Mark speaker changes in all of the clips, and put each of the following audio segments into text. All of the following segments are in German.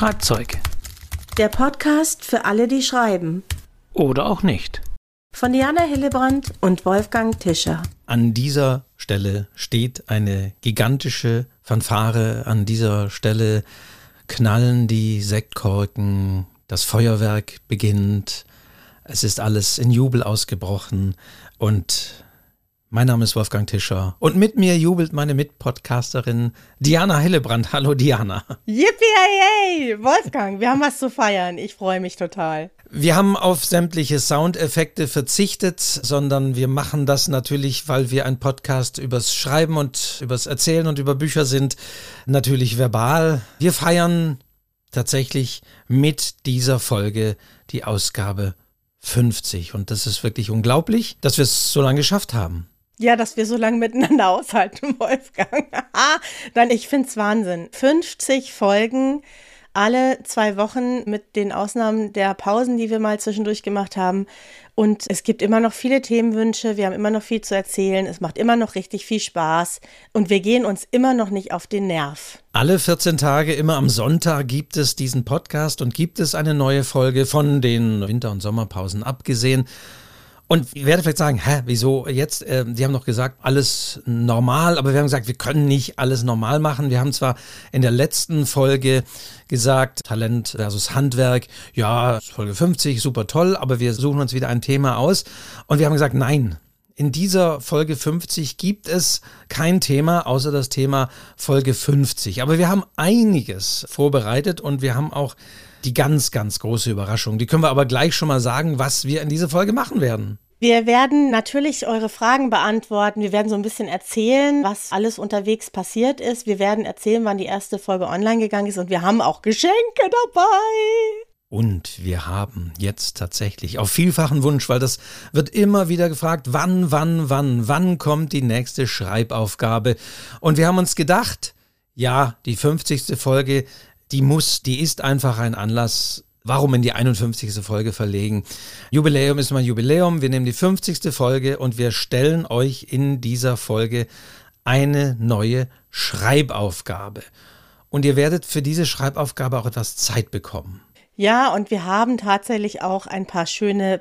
Speaker 1: Schreibzeug.
Speaker 2: Der Podcast für alle, die schreiben.
Speaker 1: Oder auch nicht.
Speaker 2: Von Diana Hillebrand und Wolfgang Tischer.
Speaker 3: An dieser Stelle steht eine gigantische Fanfare. An dieser Stelle knallen die Sektkorken. Das Feuerwerk beginnt. Es ist alles in Jubel ausgebrochen. Und mein Name ist Wolfgang Tischer und mit mir jubelt meine Mitpodcasterin Diana Hillebrand. Hallo Diana.
Speaker 2: Yippie, Wolfgang, wir haben was zu feiern. Ich freue mich total.
Speaker 3: Wir haben auf sämtliche Soundeffekte verzichtet, sondern wir machen das natürlich, weil wir ein Podcast übers Schreiben und übers Erzählen und über Bücher sind, natürlich verbal. Wir feiern tatsächlich mit dieser Folge die Ausgabe 50 und das ist wirklich unglaublich, dass wir es so lange geschafft haben.
Speaker 2: Ja, dass wir so lange miteinander aushalten, Wolfgang. Nein, ich finde es Wahnsinn. 50 Folgen, alle zwei Wochen mit den Ausnahmen der Pausen, die wir mal zwischendurch gemacht haben. Und es gibt immer noch viele Themenwünsche, wir haben immer noch viel zu erzählen, es macht immer noch richtig viel Spaß und wir gehen uns immer noch nicht auf den Nerv.
Speaker 3: Alle 14 Tage, immer am Sonntag, gibt es diesen Podcast und gibt es eine neue Folge von den Winter- und Sommerpausen abgesehen. Und ich werde vielleicht sagen, hä, wieso jetzt? Äh, die haben doch gesagt, alles normal, aber wir haben gesagt, wir können nicht alles normal machen. Wir haben zwar in der letzten Folge gesagt, Talent versus Handwerk, ja, Folge 50, super toll, aber wir suchen uns wieder ein Thema aus. Und wir haben gesagt, nein, in dieser Folge 50 gibt es kein Thema außer das Thema Folge 50. Aber wir haben einiges vorbereitet und wir haben auch die ganz, ganz große Überraschung. Die können wir aber gleich schon mal sagen, was wir in dieser Folge machen werden.
Speaker 2: Wir werden natürlich eure Fragen beantworten. Wir werden so ein bisschen erzählen, was alles unterwegs passiert ist. Wir werden erzählen, wann die erste Folge online gegangen ist. Und wir haben auch Geschenke dabei.
Speaker 3: Und wir haben jetzt tatsächlich auf vielfachen Wunsch, weil das wird immer wieder gefragt, wann, wann, wann, wann kommt die nächste Schreibaufgabe? Und wir haben uns gedacht, ja, die 50. Folge die muss, die ist einfach ein Anlass, Warum in die 51. Folge verlegen? Jubiläum ist mal Jubiläum. Wir nehmen die 50. Folge und wir stellen euch in dieser Folge eine neue Schreibaufgabe. Und ihr werdet für diese Schreibaufgabe auch etwas Zeit bekommen.
Speaker 2: Ja, und wir haben tatsächlich auch ein paar schöne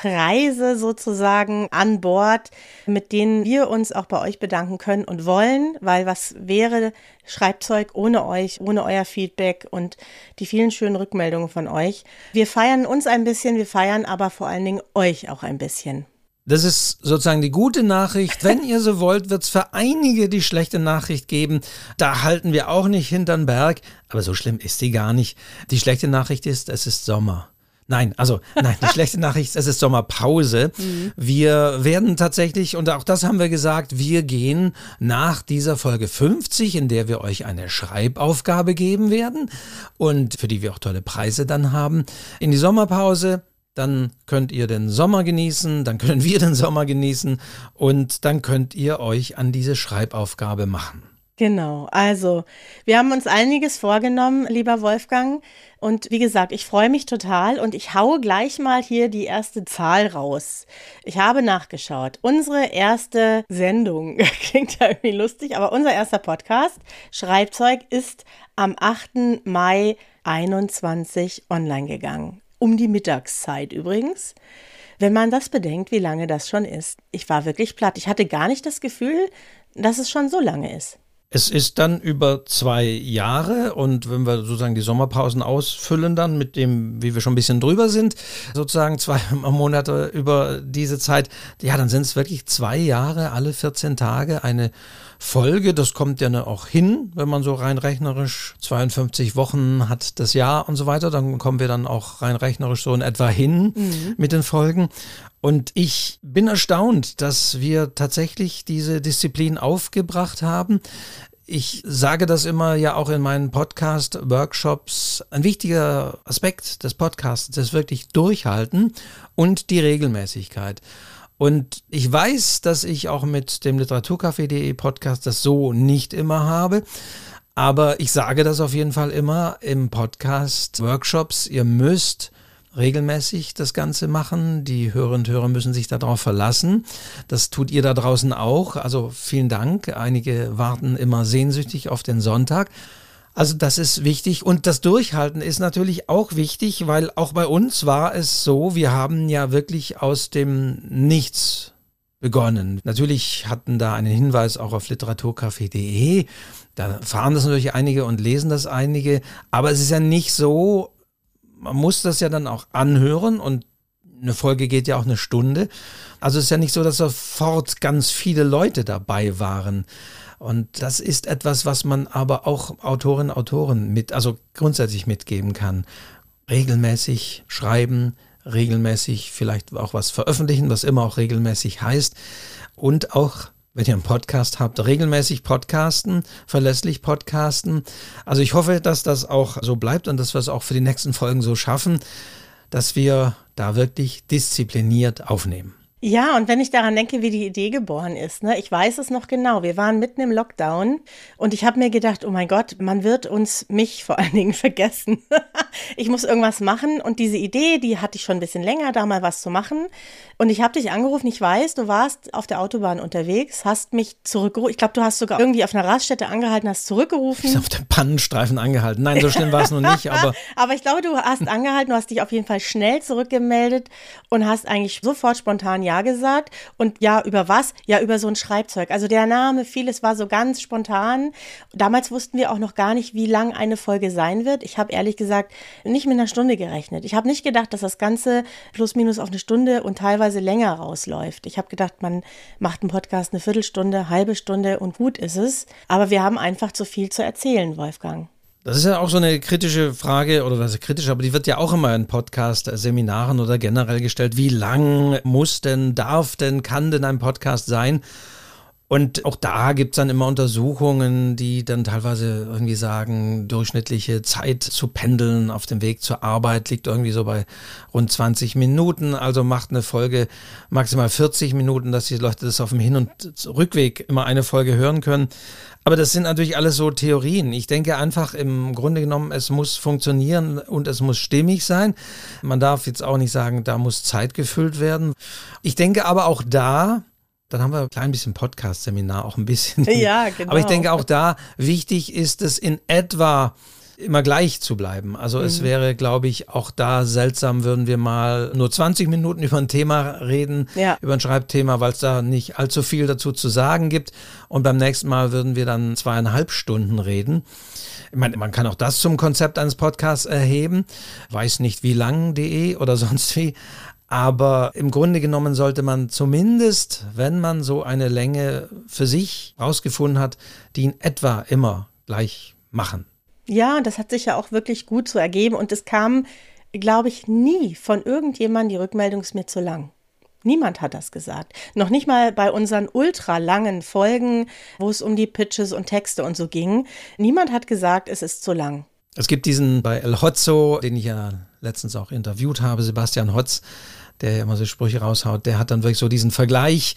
Speaker 2: Preise sozusagen an Bord, mit denen wir uns auch bei euch bedanken können und wollen, weil was wäre Schreibzeug ohne euch, ohne euer Feedback und die vielen schönen Rückmeldungen von euch. Wir feiern uns ein bisschen, wir feiern aber vor allen Dingen euch auch ein bisschen.
Speaker 3: Das ist sozusagen die gute Nachricht. Wenn ihr so wollt, wird es für einige die schlechte Nachricht geben. Da halten wir auch nicht hinterm Berg. Aber so schlimm ist sie gar nicht. Die schlechte Nachricht ist, es ist Sommer. Nein, also nein, die schlechte Nachricht, es ist Sommerpause. Mhm. Wir werden tatsächlich, und auch das haben wir gesagt, wir gehen nach dieser Folge 50, in der wir euch eine Schreibaufgabe geben werden und für die wir auch tolle Preise dann haben, in die Sommerpause. Dann könnt ihr den Sommer genießen, dann können wir den Sommer genießen und dann könnt ihr euch an diese Schreibaufgabe machen.
Speaker 2: Genau, also wir haben uns einiges vorgenommen, lieber Wolfgang. Und wie gesagt, ich freue mich total und ich haue gleich mal hier die erste Zahl raus. Ich habe nachgeschaut. Unsere erste Sendung klingt ja irgendwie lustig, aber unser erster Podcast, Schreibzeug, ist am 8. Mai 21 online gegangen. Um die Mittagszeit übrigens. Wenn man das bedenkt, wie lange das schon ist. Ich war wirklich platt. Ich hatte gar nicht das Gefühl, dass es schon so lange ist.
Speaker 3: Es ist dann über zwei Jahre und wenn wir sozusagen die Sommerpausen ausfüllen dann mit dem, wie wir schon ein bisschen drüber sind, sozusagen zwei Monate über diese Zeit, ja, dann sind es wirklich zwei Jahre, alle 14 Tage eine Folge. Das kommt ja auch hin, wenn man so rein rechnerisch 52 Wochen hat das Jahr und so weiter, dann kommen wir dann auch rein rechnerisch so in etwa hin mhm. mit den Folgen. Und ich bin erstaunt, dass wir tatsächlich diese Disziplin aufgebracht haben. Ich sage das immer ja auch in meinen Podcast-Workshops. Ein wichtiger Aspekt des Podcasts ist wirklich Durchhalten und die Regelmäßigkeit. Und ich weiß, dass ich auch mit dem Literaturcafé.de Podcast das so nicht immer habe. Aber ich sage das auf jeden Fall immer im Podcast Workshops. Ihr müsst regelmäßig das Ganze machen. Die Hörerinnen und Hörer müssen sich darauf verlassen. Das tut ihr da draußen auch. Also vielen Dank. Einige warten immer sehnsüchtig auf den Sonntag. Also das ist wichtig und das Durchhalten ist natürlich auch wichtig, weil auch bei uns war es so, wir haben ja wirklich aus dem Nichts begonnen. Natürlich hatten da einen Hinweis auch auf literaturcafé.de. Da fahren das natürlich einige und lesen das einige. Aber es ist ja nicht so, man muss das ja dann auch anhören und eine Folge geht ja auch eine Stunde. Also es ist ja nicht so, dass sofort ganz viele Leute dabei waren. Und das ist etwas, was man aber auch Autorinnen, Autoren mit, also grundsätzlich mitgeben kann. Regelmäßig schreiben, regelmäßig vielleicht auch was veröffentlichen, was immer auch regelmäßig heißt. Und auch, wenn ihr einen Podcast habt, regelmäßig podcasten, verlässlich podcasten. Also ich hoffe, dass das auch so bleibt und dass wir es auch für die nächsten Folgen so schaffen, dass wir da wirklich diszipliniert aufnehmen.
Speaker 2: Ja, und wenn ich daran denke, wie die Idee geboren ist, ne, ich weiß es noch genau. Wir waren mitten im Lockdown und ich habe mir gedacht, oh mein Gott, man wird uns, mich vor allen Dingen vergessen. ich muss irgendwas machen und diese Idee, die hatte ich schon ein bisschen länger, da mal was zu machen. Und ich habe dich angerufen, ich weiß, du warst auf der Autobahn unterwegs, hast mich zurückgerufen. Ich glaube, du hast sogar irgendwie auf einer Raststätte angehalten, hast zurückgerufen. Ich
Speaker 3: bin auf dem Pannenstreifen angehalten. Nein, so schlimm war es noch nicht, aber.
Speaker 2: aber ich glaube, du hast angehalten, du hast dich auf jeden Fall schnell zurückgemeldet und hast eigentlich sofort spontan Ja gesagt. Und ja, über was? Ja, über so ein Schreibzeug. Also der Name, vieles war so ganz spontan. Damals wussten wir auch noch gar nicht, wie lang eine Folge sein wird. Ich habe ehrlich gesagt nicht mit einer Stunde gerechnet. Ich habe nicht gedacht, dass das Ganze plus minus auf eine Stunde und teilweise teilweise länger rausläuft. Ich habe gedacht, man macht einen Podcast eine Viertelstunde, halbe Stunde und gut ist es. Aber wir haben einfach zu viel zu erzählen, Wolfgang.
Speaker 3: Das ist ja auch so eine kritische Frage, oder was ist kritisch, aber die wird ja auch immer in Podcast-Seminaren oder generell gestellt. Wie lang muss denn, darf denn, kann denn ein Podcast sein? Und auch da gibt es dann immer Untersuchungen, die dann teilweise irgendwie sagen, durchschnittliche Zeit zu pendeln auf dem Weg zur Arbeit liegt irgendwie so bei rund 20 Minuten. Also macht eine Folge maximal 40 Minuten, dass die Leute das auf dem Hin- und Rückweg immer eine Folge hören können. Aber das sind natürlich alles so Theorien. Ich denke einfach im Grunde genommen, es muss funktionieren und es muss stimmig sein. Man darf jetzt auch nicht sagen, da muss Zeit gefüllt werden. Ich denke aber auch da, dann haben wir ein klein bisschen Podcast-Seminar, auch ein bisschen.
Speaker 2: Ja, genau.
Speaker 3: Aber ich denke auch da, wichtig ist es in etwa immer gleich zu bleiben. Also mhm. es wäre, glaube ich, auch da seltsam, würden wir mal nur 20 Minuten über ein Thema reden, ja. über ein Schreibthema, weil es da nicht allzu viel dazu zu sagen gibt. Und beim nächsten Mal würden wir dann zweieinhalb Stunden reden. Ich meine, man kann auch das zum Konzept eines Podcasts erheben. Weiß nicht wie lang.de oder sonst wie. Aber im Grunde genommen sollte man zumindest, wenn man so eine Länge für sich rausgefunden hat, die in etwa immer gleich machen.
Speaker 2: Ja, das hat sich ja auch wirklich gut so ergeben und es kam, glaube ich, nie von irgendjemandem die Rückmeldung ist mir zu lang. Niemand hat das gesagt. Noch nicht mal bei unseren ultra langen Folgen, wo es um die Pitches und Texte und so ging. Niemand hat gesagt, es ist zu lang.
Speaker 3: Es gibt diesen bei El Hotzo, den ich ja letztens auch interviewt habe, Sebastian Hotz, der ja immer so Sprüche raushaut, der hat dann wirklich so diesen Vergleich.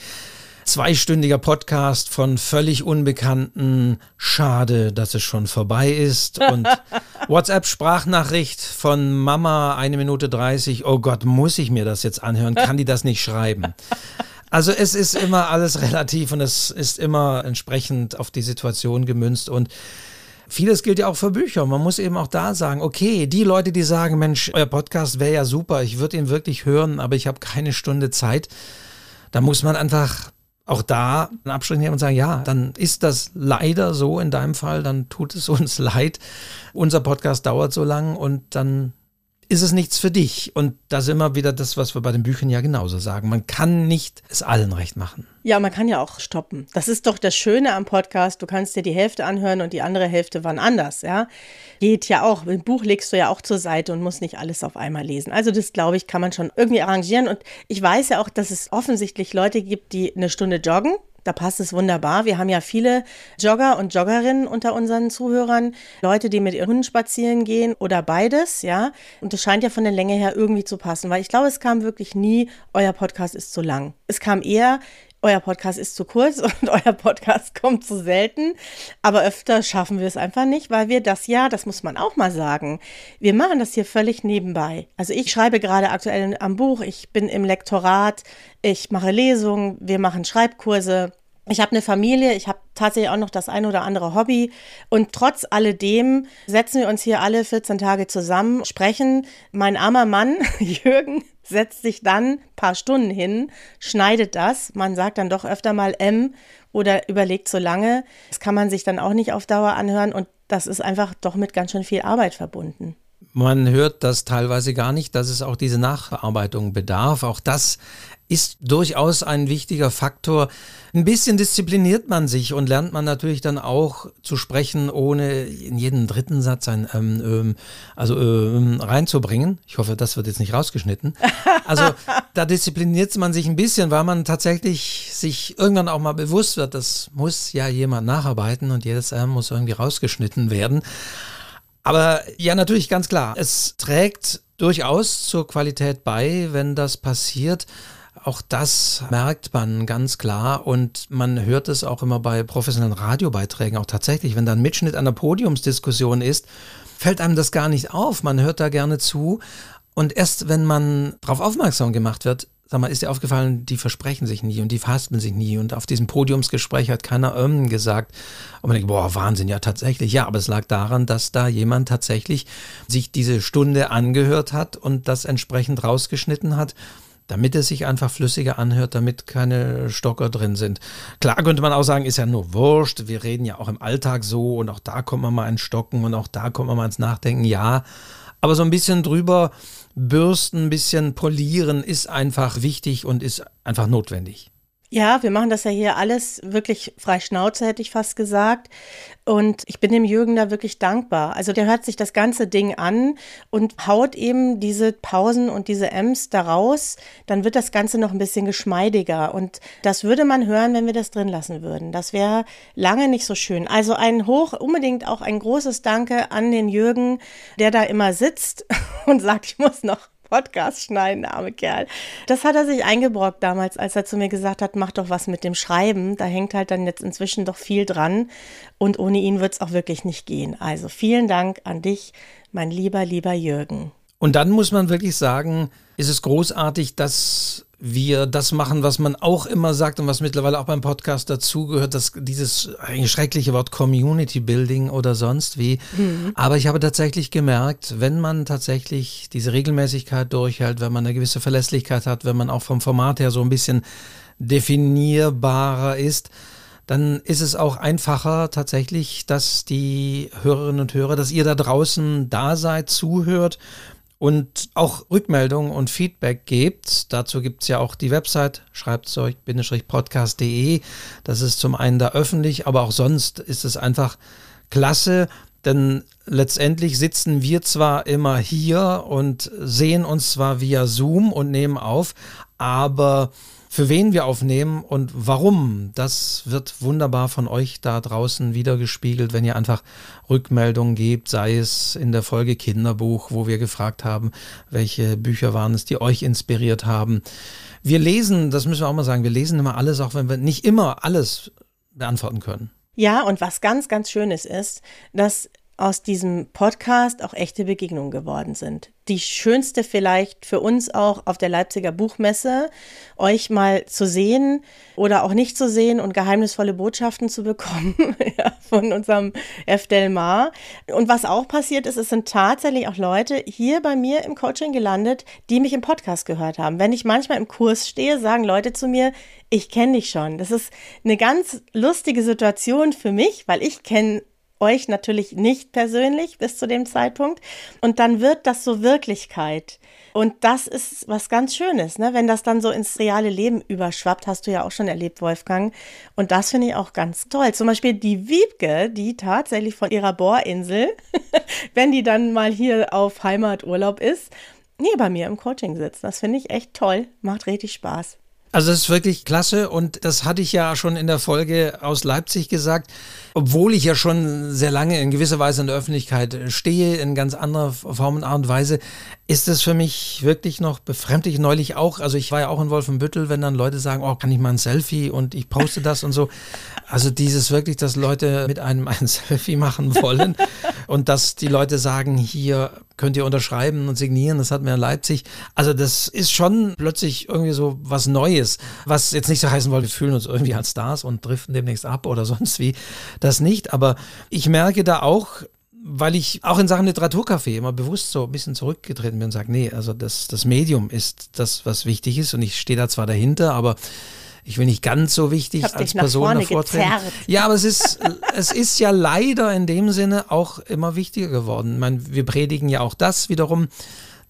Speaker 3: Zweistündiger Podcast von völlig Unbekannten. Schade, dass es schon vorbei ist. Und WhatsApp-Sprachnachricht von Mama, eine Minute 30. Oh Gott, muss ich mir das jetzt anhören? Kann die das nicht schreiben? Also es ist immer alles relativ und es ist immer entsprechend auf die Situation gemünzt und Vieles gilt ja auch für Bücher. Man muss eben auch da sagen, okay, die Leute, die sagen, Mensch, euer Podcast wäre ja super, ich würde ihn wirklich hören, aber ich habe keine Stunde Zeit, da muss man einfach auch da einen Abschluss nehmen und sagen, ja, dann ist das leider so in deinem Fall, dann tut es uns leid. Unser Podcast dauert so lang und dann ist es nichts für dich. Und da sind wir wieder das, was wir bei den Büchern ja genauso sagen. Man kann nicht es allen recht machen.
Speaker 2: Ja, man kann ja auch stoppen. Das ist doch das Schöne am Podcast. Du kannst dir die Hälfte anhören und die andere Hälfte wann anders, ja. Geht ja auch. Ein Buch legst du ja auch zur Seite und musst nicht alles auf einmal lesen. Also das, glaube ich, kann man schon irgendwie arrangieren. Und ich weiß ja auch, dass es offensichtlich Leute gibt, die eine Stunde joggen da passt es wunderbar. Wir haben ja viele Jogger und Joggerinnen unter unseren Zuhörern, Leute, die mit ihren Hunden spazieren gehen oder beides, ja. Und das scheint ja von der Länge her irgendwie zu passen, weil ich glaube, es kam wirklich nie, euer Podcast ist zu lang. Es kam eher, euer Podcast ist zu kurz und euer Podcast kommt zu selten. Aber öfter schaffen wir es einfach nicht, weil wir das ja, das muss man auch mal sagen, wir machen das hier völlig nebenbei. Also ich schreibe gerade aktuell am Buch, ich bin im Lektorat, ich mache Lesungen, wir machen Schreibkurse. Ich habe eine Familie, ich habe tatsächlich auch noch das ein oder andere Hobby. Und trotz alledem setzen wir uns hier alle 14 Tage zusammen, sprechen. Mein armer Mann, Jürgen, setzt sich dann ein paar Stunden hin, schneidet das. Man sagt dann doch öfter mal M oder überlegt so lange. Das kann man sich dann auch nicht auf Dauer anhören und das ist einfach doch mit ganz schön viel Arbeit verbunden.
Speaker 3: Man hört das teilweise gar nicht, dass es auch diese Nachbearbeitung bedarf. Auch das ist durchaus ein wichtiger Faktor. Ein bisschen diszipliniert man sich und lernt man natürlich dann auch zu sprechen, ohne in jeden dritten Satz ein ähm, ähm, also ähm, reinzubringen. Ich hoffe, das wird jetzt nicht rausgeschnitten. Also da diszipliniert man sich ein bisschen, weil man tatsächlich sich irgendwann auch mal bewusst wird, das muss ja jemand nacharbeiten und jedes M muss irgendwie rausgeschnitten werden. Aber ja, natürlich ganz klar, es trägt durchaus zur Qualität bei, wenn das passiert. Auch das merkt man ganz klar und man hört es auch immer bei professionellen Radiobeiträgen auch tatsächlich, wenn da ein Mitschnitt einer Podiumsdiskussion ist, fällt einem das gar nicht auf. Man hört da gerne zu und erst wenn man darauf aufmerksam gemacht wird, sag mal, ist dir aufgefallen, die versprechen sich nie und die fasten sich nie und auf diesem Podiumsgespräch hat keiner ähm gesagt. Und man denkt, boah, Wahnsinn, ja tatsächlich. Ja, aber es lag daran, dass da jemand tatsächlich sich diese Stunde angehört hat und das entsprechend rausgeschnitten hat damit es sich einfach flüssiger anhört, damit keine Stocker drin sind. Klar könnte man auch sagen, ist ja nur wurscht, wir reden ja auch im Alltag so und auch da kommt man mal ins Stocken und auch da kommt man mal ins Nachdenken, ja. Aber so ein bisschen drüber bürsten, ein bisschen polieren ist einfach wichtig und ist einfach notwendig.
Speaker 2: Ja, wir machen das ja hier alles wirklich frei Schnauze, hätte ich fast gesagt. Und ich bin dem Jürgen da wirklich dankbar. Also der hört sich das ganze Ding an und haut eben diese Pausen und diese M's da raus. Dann wird das Ganze noch ein bisschen geschmeidiger. Und das würde man hören, wenn wir das drin lassen würden. Das wäre lange nicht so schön. Also ein hoch, unbedingt auch ein großes Danke an den Jürgen, der da immer sitzt und sagt, ich muss noch Podcast schneiden, arme Kerl. Das hat er sich eingebrockt damals, als er zu mir gesagt hat, mach doch was mit dem Schreiben. Da hängt halt dann jetzt inzwischen doch viel dran. Und ohne ihn wird es auch wirklich nicht gehen. Also vielen Dank an dich, mein lieber, lieber Jürgen.
Speaker 3: Und dann muss man wirklich sagen, ist es großartig, dass wir das machen, was man auch immer sagt und was mittlerweile auch beim Podcast dazugehört, dass dieses eigentlich schreckliche Wort Community Building oder sonst wie. Mhm. Aber ich habe tatsächlich gemerkt, wenn man tatsächlich diese Regelmäßigkeit durchhält, wenn man eine gewisse Verlässlichkeit hat, wenn man auch vom Format her so ein bisschen definierbarer ist, dann ist es auch einfacher tatsächlich, dass die Hörerinnen und Hörer, dass ihr da draußen da seid, zuhört und auch Rückmeldungen und Feedback gebt. Dazu gibt es ja auch die Website schreibzeug-podcast.de. Das ist zum einen da öffentlich, aber auch sonst ist es einfach klasse, denn letztendlich sitzen wir zwar immer hier und sehen uns zwar via Zoom und nehmen auf, aber für wen wir aufnehmen und warum, das wird wunderbar von euch da draußen wiedergespiegelt, wenn ihr einfach Rückmeldungen gebt, sei es in der Folge Kinderbuch, wo wir gefragt haben, welche Bücher waren es, die euch inspiriert haben. Wir lesen, das müssen wir auch mal sagen, wir lesen immer alles, auch wenn wir nicht immer alles beantworten können.
Speaker 2: Ja, und was ganz, ganz Schönes ist, dass aus diesem Podcast auch echte Begegnungen geworden sind. Die schönste vielleicht für uns auch auf der Leipziger Buchmesse, euch mal zu sehen oder auch nicht zu sehen und geheimnisvolle Botschaften zu bekommen ja, von unserem F. Delmar. Und was auch passiert ist, es sind tatsächlich auch Leute hier bei mir im Coaching gelandet, die mich im Podcast gehört haben. Wenn ich manchmal im Kurs stehe, sagen Leute zu mir, ich kenne dich schon. Das ist eine ganz lustige Situation für mich, weil ich kenne euch natürlich nicht persönlich bis zu dem Zeitpunkt. Und dann wird das so Wirklichkeit. Und das ist was ganz Schönes, ne? wenn das dann so ins reale Leben überschwappt, hast du ja auch schon erlebt, Wolfgang. Und das finde ich auch ganz toll. Zum Beispiel die Wiebke, die tatsächlich von ihrer Bohrinsel, wenn die dann mal hier auf Heimaturlaub ist, nee, bei mir im Coaching sitzt. Das finde ich echt toll. Macht richtig Spaß.
Speaker 3: Also das ist wirklich klasse und das hatte ich ja schon in der Folge aus Leipzig gesagt, obwohl ich ja schon sehr lange in gewisser Weise in der Öffentlichkeit stehe, in ganz anderer Form und Art und Weise, ist es für mich wirklich noch befremdlich. Neulich auch, also ich war ja auch in Wolfenbüttel, wenn dann Leute sagen, oh, kann ich mal ein Selfie und ich poste das und so. Also dieses wirklich, dass Leute mit einem ein Selfie machen wollen und dass die Leute sagen, hier könnt ihr unterschreiben und signieren, das hatten wir in Leipzig. Also das ist schon plötzlich irgendwie so was Neues, was jetzt nicht so heißen wollte, wir fühlen uns irgendwie als Stars und driften demnächst ab oder sonst wie, das nicht. Aber ich merke da auch, weil ich auch in Sachen Literaturcafé immer bewusst so ein bisschen zurückgetreten bin und sage, nee, also das, das Medium ist das, was wichtig ist und ich stehe da zwar dahinter, aber ich will nicht ganz so wichtig als Person davor treten. Ja, aber es ist, es ist ja leider in dem Sinne auch immer wichtiger geworden. Ich meine, wir predigen ja auch das wiederum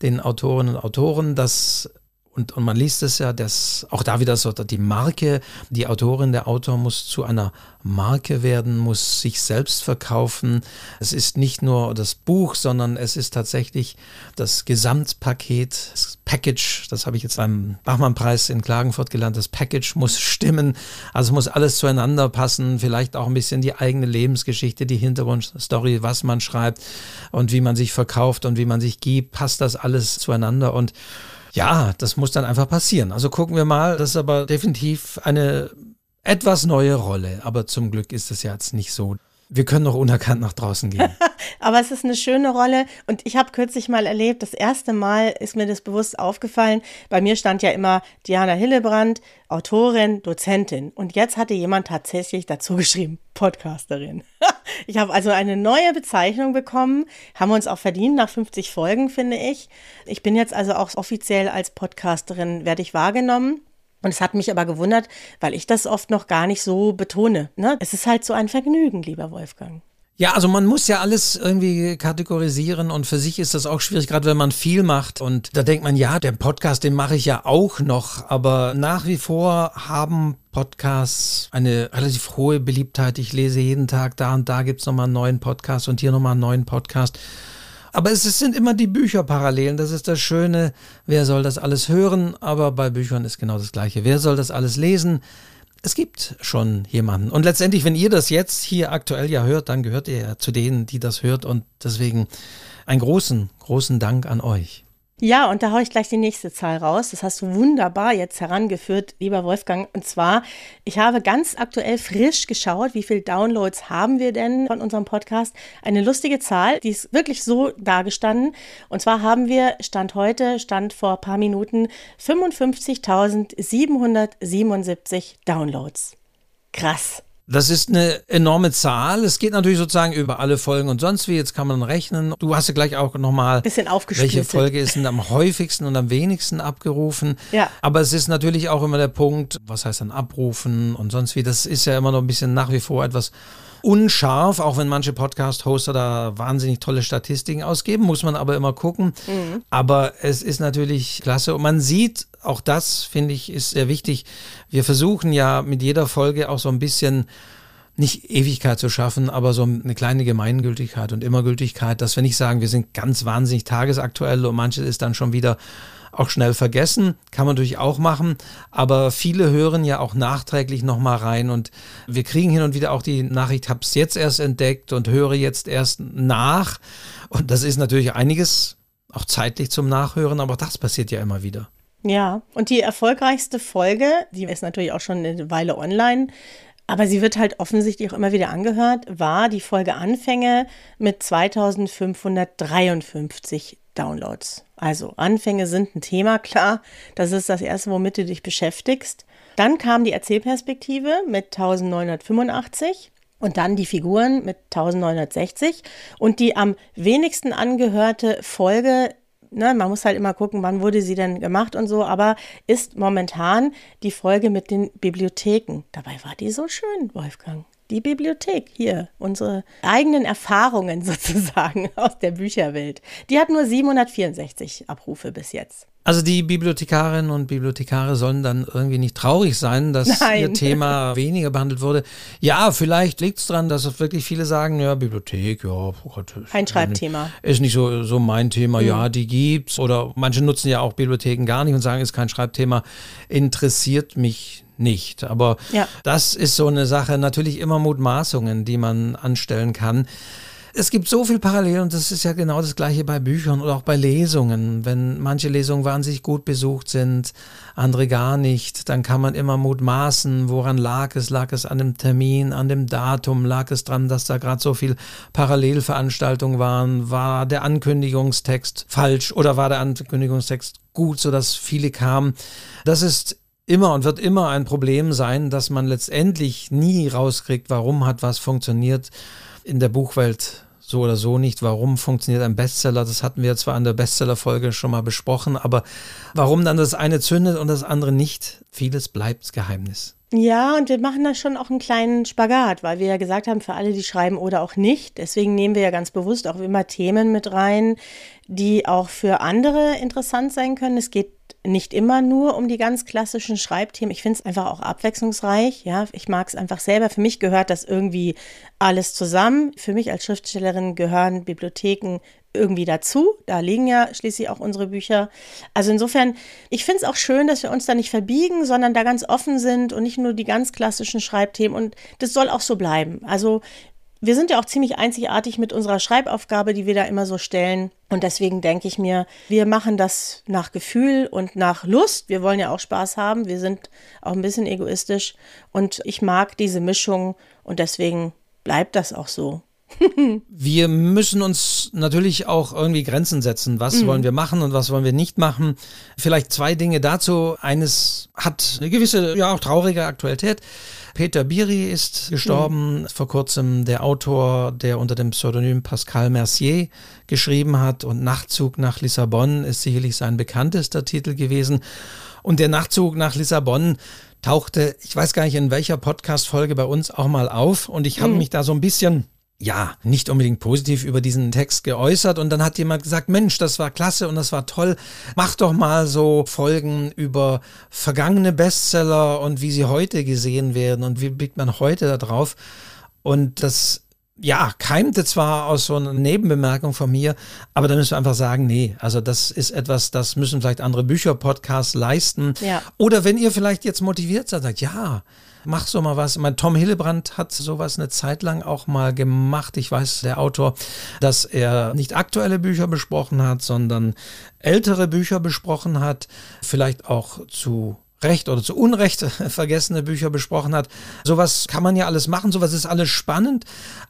Speaker 3: den Autorinnen und Autoren, dass und, und man liest es ja, dass auch da wieder so die Marke, die Autorin, der Autor muss zu einer Marke werden, muss sich selbst verkaufen. Es ist nicht nur das Buch, sondern es ist tatsächlich das Gesamtpaket, das Package, das habe ich jetzt beim Bachmann-Preis in Klagenfurt gelernt, das Package muss stimmen, also muss alles zueinander passen, vielleicht auch ein bisschen die eigene Lebensgeschichte, die Hintergrundstory, was man schreibt und wie man sich verkauft und wie man sich gibt, passt das alles zueinander und ja, das muss dann einfach passieren. Also gucken wir mal. Das ist aber definitiv eine etwas neue Rolle. Aber zum Glück ist es ja jetzt nicht so. Wir können noch unerkannt nach draußen gehen.
Speaker 2: Aber es ist eine schöne Rolle und ich habe kürzlich mal erlebt, das erste Mal ist mir das bewusst aufgefallen. Bei mir stand ja immer Diana Hillebrand, Autorin, Dozentin und jetzt hatte jemand tatsächlich dazu geschrieben, Podcasterin. ich habe also eine neue Bezeichnung bekommen, haben wir uns auch verdient nach 50 Folgen, finde ich. Ich bin jetzt also auch offiziell als Podcasterin, werde ich wahrgenommen. Und es hat mich aber gewundert, weil ich das oft noch gar nicht so betone. Ne? Es ist halt so ein Vergnügen, lieber Wolfgang.
Speaker 3: Ja, also man muss ja alles irgendwie kategorisieren und für sich ist das auch schwierig, gerade wenn man viel macht. Und da denkt man, ja, den Podcast, den mache ich ja auch noch. Aber nach wie vor haben Podcasts eine relativ hohe Beliebtheit. Ich lese jeden Tag, da und da gibt es nochmal einen neuen Podcast und hier nochmal einen neuen Podcast. Aber es sind immer die Bücher parallelen. Das ist das Schöne. Wer soll das alles hören? Aber bei Büchern ist genau das Gleiche. Wer soll das alles lesen? Es gibt schon jemanden. Und letztendlich, wenn ihr das jetzt hier aktuell ja hört, dann gehört ihr ja zu denen, die das hört. Und deswegen einen großen, großen Dank an euch.
Speaker 2: Ja, und da haue ich gleich die nächste Zahl raus. Das hast du wunderbar jetzt herangeführt, lieber Wolfgang. Und zwar, ich habe ganz aktuell frisch geschaut, wie viele Downloads haben wir denn von unserem Podcast. Eine lustige Zahl, die ist wirklich so dargestanden. Und zwar haben wir, Stand heute, Stand vor ein paar Minuten, 55.777 Downloads. Krass.
Speaker 3: Das ist eine enorme Zahl. Es geht natürlich sozusagen über alle Folgen und sonst wie. Jetzt kann man rechnen. Du hast ja gleich auch nochmal, welche Folge ist denn am häufigsten und am wenigsten abgerufen. Ja. Aber es ist natürlich auch immer der Punkt, was heißt dann abrufen und sonst wie. Das ist ja immer noch ein bisschen nach wie vor etwas unscharf, auch wenn manche Podcast-Hoster da wahnsinnig tolle Statistiken ausgeben, muss man aber immer gucken. Mhm. Aber es ist natürlich klasse und man sieht, auch das finde ich ist sehr wichtig. Wir versuchen ja mit jeder Folge auch so ein bisschen nicht Ewigkeit zu schaffen, aber so eine kleine Gemeingültigkeit und Immergültigkeit, dass wir nicht sagen, wir sind ganz wahnsinnig tagesaktuell und manches ist dann schon wieder auch schnell vergessen, kann man natürlich auch machen, aber viele hören ja auch nachträglich nochmal rein und wir kriegen hin und wieder auch die Nachricht, hab's jetzt erst entdeckt und höre jetzt erst nach und das ist natürlich einiges auch zeitlich zum Nachhören, aber das passiert ja immer wieder.
Speaker 2: Ja, und die erfolgreichste Folge, die ist natürlich auch schon eine Weile online, aber sie wird halt offensichtlich auch immer wieder angehört, war die Folge Anfänge mit 2553 Downloads. Also Anfänge sind ein Thema, klar. Das ist das Erste, womit du dich beschäftigst. Dann kam die Erzählperspektive mit 1985 und dann die Figuren mit 1960 und die am wenigsten angehörte Folge, ne, man muss halt immer gucken, wann wurde sie denn gemacht und so, aber ist momentan die Folge mit den Bibliotheken. Dabei war die so schön, Wolfgang die Bibliothek hier, unsere eigenen Erfahrungen sozusagen aus der Bücherwelt. Die hat nur 764 Abrufe bis jetzt.
Speaker 3: Also die Bibliothekarinnen und Bibliothekare sollen dann irgendwie nicht traurig sein, dass Nein. ihr Thema weniger behandelt wurde. Ja, vielleicht liegt es daran, dass wirklich viele sagen, ja, Bibliothek, ja, oh Gott.
Speaker 2: Ein Schreibthema.
Speaker 3: Ist nicht so, so mein Thema, mhm. ja, die gibt's. Oder manche nutzen ja auch Bibliotheken gar nicht und sagen, ist kein Schreibthema, interessiert mich nicht. Aber ja. das ist so eine Sache, natürlich immer Mutmaßungen, die man anstellen kann. es gibt so viel Parallel und das ist ja genau das gleiche bei Büchern oder auch bei Lesungen. Wenn manche Lesungen wahnsinnig gut besucht sind, andere gar nicht, dann kann man immer mutmaßen, woran lag es? Lag es an dem Termin, an dem Datum? Lag es dran, dass da gerade so viel Parallelveranstaltungen waren? War der Ankündigungstext falsch oder war der Ankündigungstext gut, sodass viele kamen? Das ist immer und wird immer ein Problem sein, dass man letztendlich nie rauskriegt, warum hat was funktioniert in der Buchwelt so oder so nicht. Warum funktioniert ein Bestseller? Das hatten wir zwar an der Bestseller-Folge schon mal besprochen, aber warum dann das eine zündet und das andere nicht? Vieles bleibt Geheimnis.
Speaker 2: Ja, und wir machen da schon auch einen kleinen Spagat, weil wir ja gesagt haben, für alle, die schreiben oder auch nicht. Deswegen nehmen wir ja ganz bewusst auch immer Themen mit rein, die auch für andere interessant sein können. Es geht nicht immer nur um die ganz klassischen Schreibthemen. Ich finde es einfach auch abwechslungsreich. Ja, ich mag es einfach selber. Für mich gehört das irgendwie alles zusammen. Für mich als Schriftstellerin gehören Bibliotheken irgendwie dazu. Da liegen ja schließlich auch unsere Bücher. Also insofern, ich finde es auch schön, dass wir uns da nicht verbiegen, sondern da ganz offen sind und nicht nur die ganz klassischen Schreibthemen. Und das soll auch so bleiben. Also wir sind ja auch ziemlich einzigartig mit unserer Schreibaufgabe, die wir da immer so stellen. Und deswegen denke ich mir, wir machen das nach Gefühl und nach Lust. Wir wollen ja auch Spaß haben. Wir sind auch ein bisschen egoistisch. Und ich mag diese Mischung und deswegen bleibt das auch so.
Speaker 3: wir müssen uns natürlich auch irgendwie Grenzen setzen. Was mhm. wollen wir machen und was wollen wir nicht machen? Vielleicht zwei Dinge dazu. Eines hat eine gewisse, ja auch traurige Aktualität. Peter Biri ist gestorben, mhm. vor kurzem der Autor, der unter dem Pseudonym Pascal Mercier geschrieben hat und Nachtzug nach Lissabon ist sicherlich sein bekanntester Titel gewesen. Und der Nachtzug nach Lissabon tauchte, ich weiß gar nicht in welcher Podcast-Folge bei uns auch mal auf und ich habe mhm. mich da so ein bisschen ja, nicht unbedingt positiv über diesen Text geäußert und dann hat jemand gesagt, Mensch, das war klasse und das war toll. Mach doch mal so Folgen über vergangene Bestseller und wie sie heute gesehen werden und wie blickt man heute da drauf. Und das ja, keimte zwar aus so einer Nebenbemerkung von mir, aber da müssen wir einfach sagen, nee, also das ist etwas, das müssen vielleicht andere Bücher-Podcasts leisten. Ja. Oder wenn ihr vielleicht jetzt motiviert seid, sagt, ja, mach so mal was. Mein Tom Hillebrand hat sowas eine Zeit lang auch mal gemacht. Ich weiß, der Autor, dass er nicht aktuelle Bücher besprochen hat, sondern ältere Bücher besprochen hat, vielleicht auch zu Recht oder zu Unrecht vergessene Bücher besprochen hat. Sowas kann man ja alles machen, sowas ist alles spannend,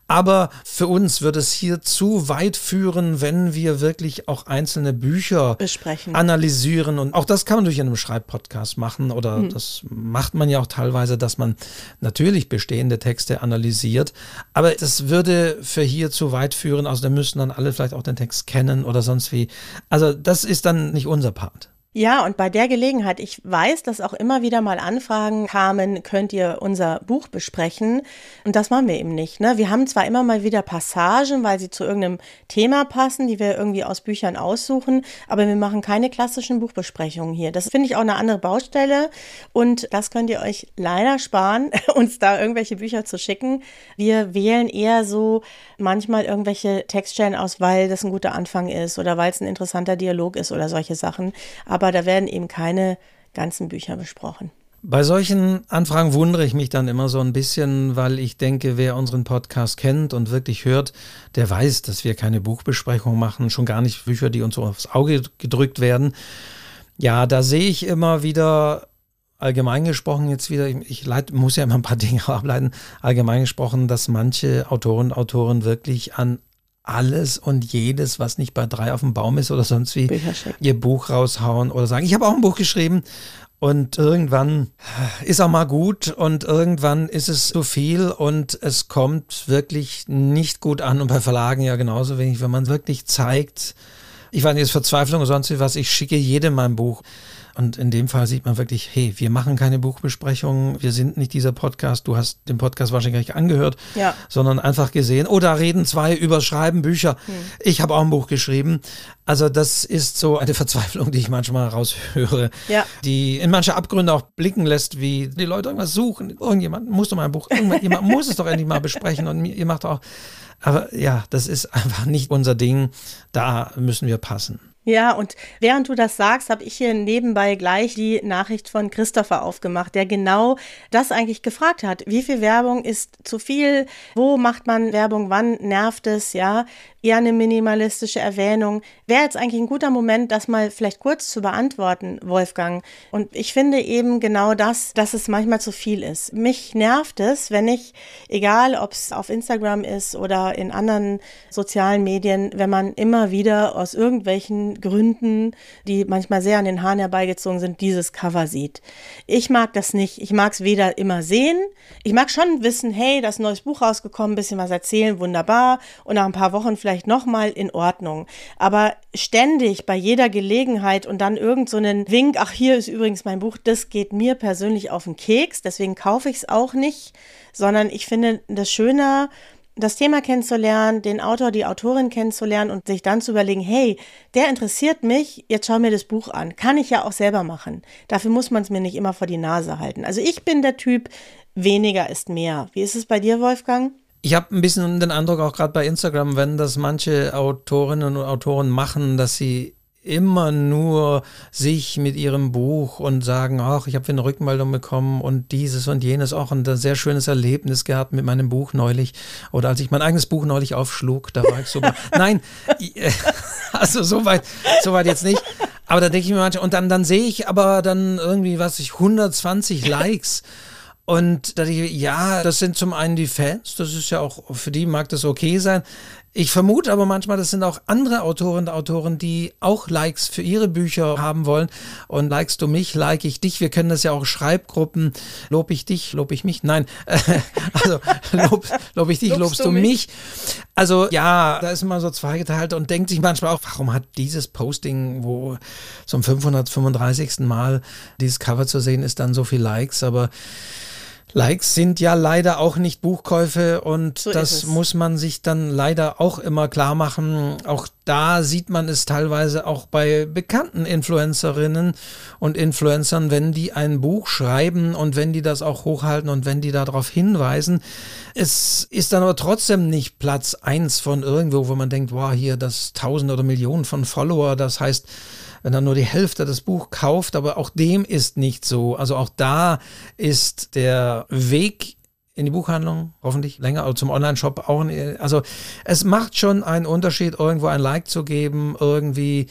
Speaker 3: aber für uns wird es hier zu weit führen, wenn wir wirklich auch einzelne Bücher
Speaker 2: besprechen,
Speaker 3: analysieren und auch das kann man durch einen Schreibpodcast machen oder hm. das macht man ja auch teilweise, dass man natürlich bestehende Texte analysiert, aber das würde für hier zu weit führen, also da müssten dann alle vielleicht auch den Text kennen oder sonst wie. Also das ist dann nicht unser Part.
Speaker 2: Ja, und bei der Gelegenheit, ich weiß, dass auch immer wieder mal Anfragen kamen, könnt ihr unser Buch besprechen? Und das machen wir eben nicht. Ne? Wir haben zwar immer mal wieder Passagen, weil sie zu irgendeinem Thema passen, die wir irgendwie aus Büchern aussuchen, aber wir machen keine klassischen Buchbesprechungen hier. Das finde ich auch eine andere Baustelle und das könnt ihr euch leider sparen, uns da irgendwelche Bücher zu schicken. Wir wählen eher so manchmal irgendwelche Textstellen aus, weil das ein guter Anfang ist oder weil es ein interessanter Dialog ist oder solche Sachen. Aber aber da werden eben keine ganzen Bücher besprochen.
Speaker 3: Bei solchen Anfragen wundere ich mich dann immer so ein bisschen, weil ich denke, wer unseren Podcast kennt und wirklich hört, der weiß, dass wir keine Buchbesprechung machen, schon gar nicht Bücher, die uns so aufs Auge gedrückt werden. Ja, da sehe ich immer wieder allgemein gesprochen jetzt wieder, ich leid, muss ja immer ein paar Dinge ableiten, allgemein gesprochen, dass manche Autoren Autoren wirklich an alles und jedes, was nicht bei drei auf dem Baum ist oder sonst wie, ihr Buch raushauen oder sagen, ich habe auch ein Buch geschrieben. Und irgendwann ist auch mal gut und irgendwann ist es zu viel und es kommt wirklich nicht gut an. Und bei Verlagen ja genauso wenig, wenn man wirklich zeigt, ich weiß nicht, ist Verzweiflung oder sonst wie was, ich schicke jedem mein Buch. Und in dem Fall sieht man wirklich, hey, wir machen keine Buchbesprechungen, wir sind nicht dieser Podcast, du hast den Podcast wahrscheinlich gar nicht angehört, ja. sondern einfach gesehen, oh, da reden zwei über Schreiben Bücher. Hm. Ich habe auch ein Buch geschrieben. Also das ist so eine Verzweiflung, die ich manchmal raushöre, ja. die in manche Abgründe auch blicken lässt, wie die Leute irgendwas suchen. Irgendjemand muss doch mal ein Buch, irgendjemand muss es doch endlich mal besprechen und ihr macht auch aber ja, das ist einfach nicht unser Ding. Da müssen wir passen.
Speaker 2: Ja, und während du das sagst, habe ich hier nebenbei gleich die Nachricht von Christopher aufgemacht, der genau das eigentlich gefragt hat. Wie viel Werbung ist zu viel? Wo macht man Werbung? Wann nervt es? Ja, eher eine minimalistische Erwähnung. Wäre jetzt eigentlich ein guter Moment, das mal vielleicht kurz zu beantworten, Wolfgang. Und ich finde eben genau das, dass es manchmal zu viel ist. Mich nervt es, wenn ich, egal ob es auf Instagram ist oder in anderen sozialen Medien, wenn man immer wieder aus irgendwelchen Gründen, die manchmal sehr an den Haaren herbeigezogen sind, dieses Cover sieht. Ich mag das nicht. Ich mag es weder immer sehen. Ich mag schon wissen, hey, das neues Buch rausgekommen, bisschen was erzählen, wunderbar. Und nach ein paar Wochen vielleicht nochmal in Ordnung. Aber ständig bei jeder Gelegenheit und dann irgend so einen Wink, ach, hier ist übrigens mein Buch, das geht mir persönlich auf den Keks. Deswegen kaufe ich es auch nicht, sondern ich finde das schöner, das Thema kennenzulernen, den Autor, die Autorin kennenzulernen und sich dann zu überlegen, hey, der interessiert mich, jetzt schau mir das Buch an. Kann ich ja auch selber machen. Dafür muss man es mir nicht immer vor die Nase halten. Also ich bin der Typ, weniger ist mehr. Wie ist es bei dir, Wolfgang?
Speaker 3: Ich habe ein bisschen den Eindruck, auch gerade bei Instagram, wenn das manche Autorinnen und Autoren machen, dass sie immer nur sich mit ihrem Buch und sagen, ach, ich habe eine Rückmeldung bekommen und dieses und jenes auch ein sehr schönes Erlebnis gehabt mit meinem Buch neulich oder als ich mein eigenes Buch neulich aufschlug, da war ich super. Nein, also soweit, soweit jetzt nicht. Aber da denke ich mir manchmal, und dann, dann sehe ich aber dann irgendwie, was ich, 120 Likes. Und da ich, ja, das sind zum einen die Fans, das ist ja auch, für die mag das okay sein. Ich vermute aber manchmal, das sind auch andere Autorinnen und Autoren, die auch Likes für ihre Bücher haben wollen. Und likest du mich, like ich dich. Wir kennen das ja auch Schreibgruppen. Lob ich dich, lob ich mich? Nein. also lob, lob ich dich, lobst, lobst du mich? mich? Also ja, da ist man so zweigeteilt und denkt sich manchmal auch, warum hat dieses Posting, wo zum 535. Mal dieses Cover zu sehen ist, dann so viel Likes? Aber Likes sind ja leider auch nicht Buchkäufe und so das muss man sich dann leider auch immer klar machen. Auch da sieht man es teilweise auch bei bekannten Influencerinnen und Influencern, wenn die ein Buch schreiben und wenn die das auch hochhalten und wenn die darauf hinweisen. Es ist dann aber trotzdem nicht Platz eins von irgendwo, wo man denkt, wow, hier das Tausende oder Millionen von Follower. Das heißt, wenn er nur die Hälfte des Buch kauft, aber auch dem ist nicht so. Also auch da ist der Weg in die Buchhandlung, hoffentlich länger, oder zum Online-Shop auch. Also es macht schon einen Unterschied, irgendwo ein Like zu geben, irgendwie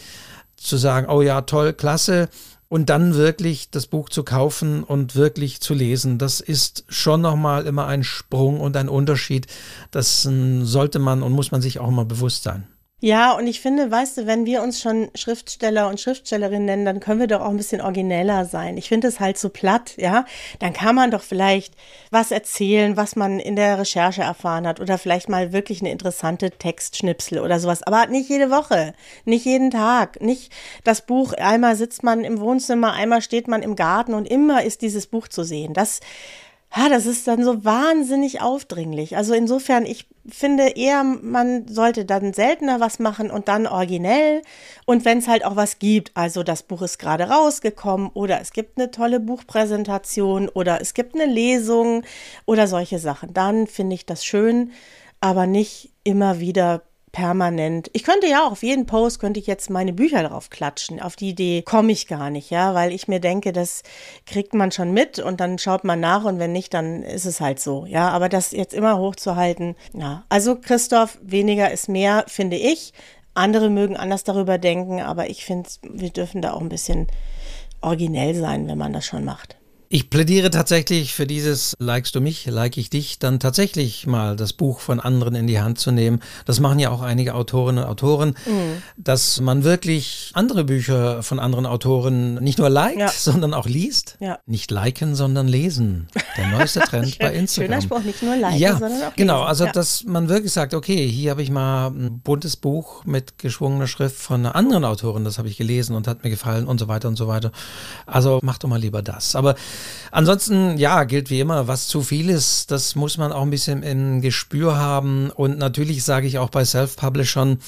Speaker 3: zu sagen, oh ja, toll, klasse. Und dann wirklich das Buch zu kaufen und wirklich zu lesen, das ist schon nochmal immer ein Sprung und ein Unterschied. Das hm, sollte man und muss man sich auch immer bewusst sein.
Speaker 2: Ja, und ich finde, weißt du, wenn wir uns schon Schriftsteller und Schriftstellerinnen nennen, dann können wir doch auch ein bisschen origineller sein. Ich finde es halt so platt, ja. Dann kann man doch vielleicht was erzählen, was man in der Recherche erfahren hat oder vielleicht mal wirklich eine interessante Textschnipsel oder sowas. Aber nicht jede Woche, nicht jeden Tag, nicht das Buch. Einmal sitzt man im Wohnzimmer, einmal steht man im Garten und immer ist dieses Buch zu sehen. Das ja, das ist dann so wahnsinnig aufdringlich. Also insofern, ich finde eher, man sollte dann seltener was machen und dann originell. Und wenn es halt auch was gibt, also das Buch ist gerade rausgekommen oder es gibt eine tolle Buchpräsentation oder es gibt eine Lesung oder solche Sachen, dann finde ich das schön, aber nicht immer wieder permanent. Ich könnte ja auch auf jeden Post könnte ich jetzt meine Bücher drauf klatschen. Auf die Idee komme ich gar nicht, ja, weil ich mir denke, das kriegt man schon mit und dann schaut man nach und wenn nicht, dann ist es halt so, ja. Aber das jetzt immer hochzuhalten, ja. Also Christoph, weniger ist mehr, finde ich. Andere mögen anders darüber denken, aber ich finde, wir dürfen da auch ein bisschen originell sein, wenn man das schon macht.
Speaker 3: Ich plädiere tatsächlich für dieses Likest du mich, like ich dich, dann tatsächlich mal das Buch von anderen in die Hand zu nehmen. Das machen ja auch einige Autorinnen und Autoren, mhm. dass man wirklich andere Bücher von anderen Autoren nicht nur liked, ja. sondern auch liest. Ja. Nicht liken, sondern lesen. Der neueste Trend bei Instagram. Schöner
Speaker 2: Spruch, nicht nur liken,
Speaker 3: ja,
Speaker 2: sondern auch
Speaker 3: lesen. Genau, also ja. dass man wirklich sagt, okay, hier habe ich mal ein buntes Buch mit geschwungener Schrift von einer anderen Autorin, das habe ich gelesen und hat mir gefallen und so weiter und so weiter. Also mach doch mal lieber das. Aber Ansonsten, ja, gilt wie immer, was zu viel ist, das muss man auch ein bisschen im Gespür haben. Und natürlich sage ich auch bei Self-Publishern,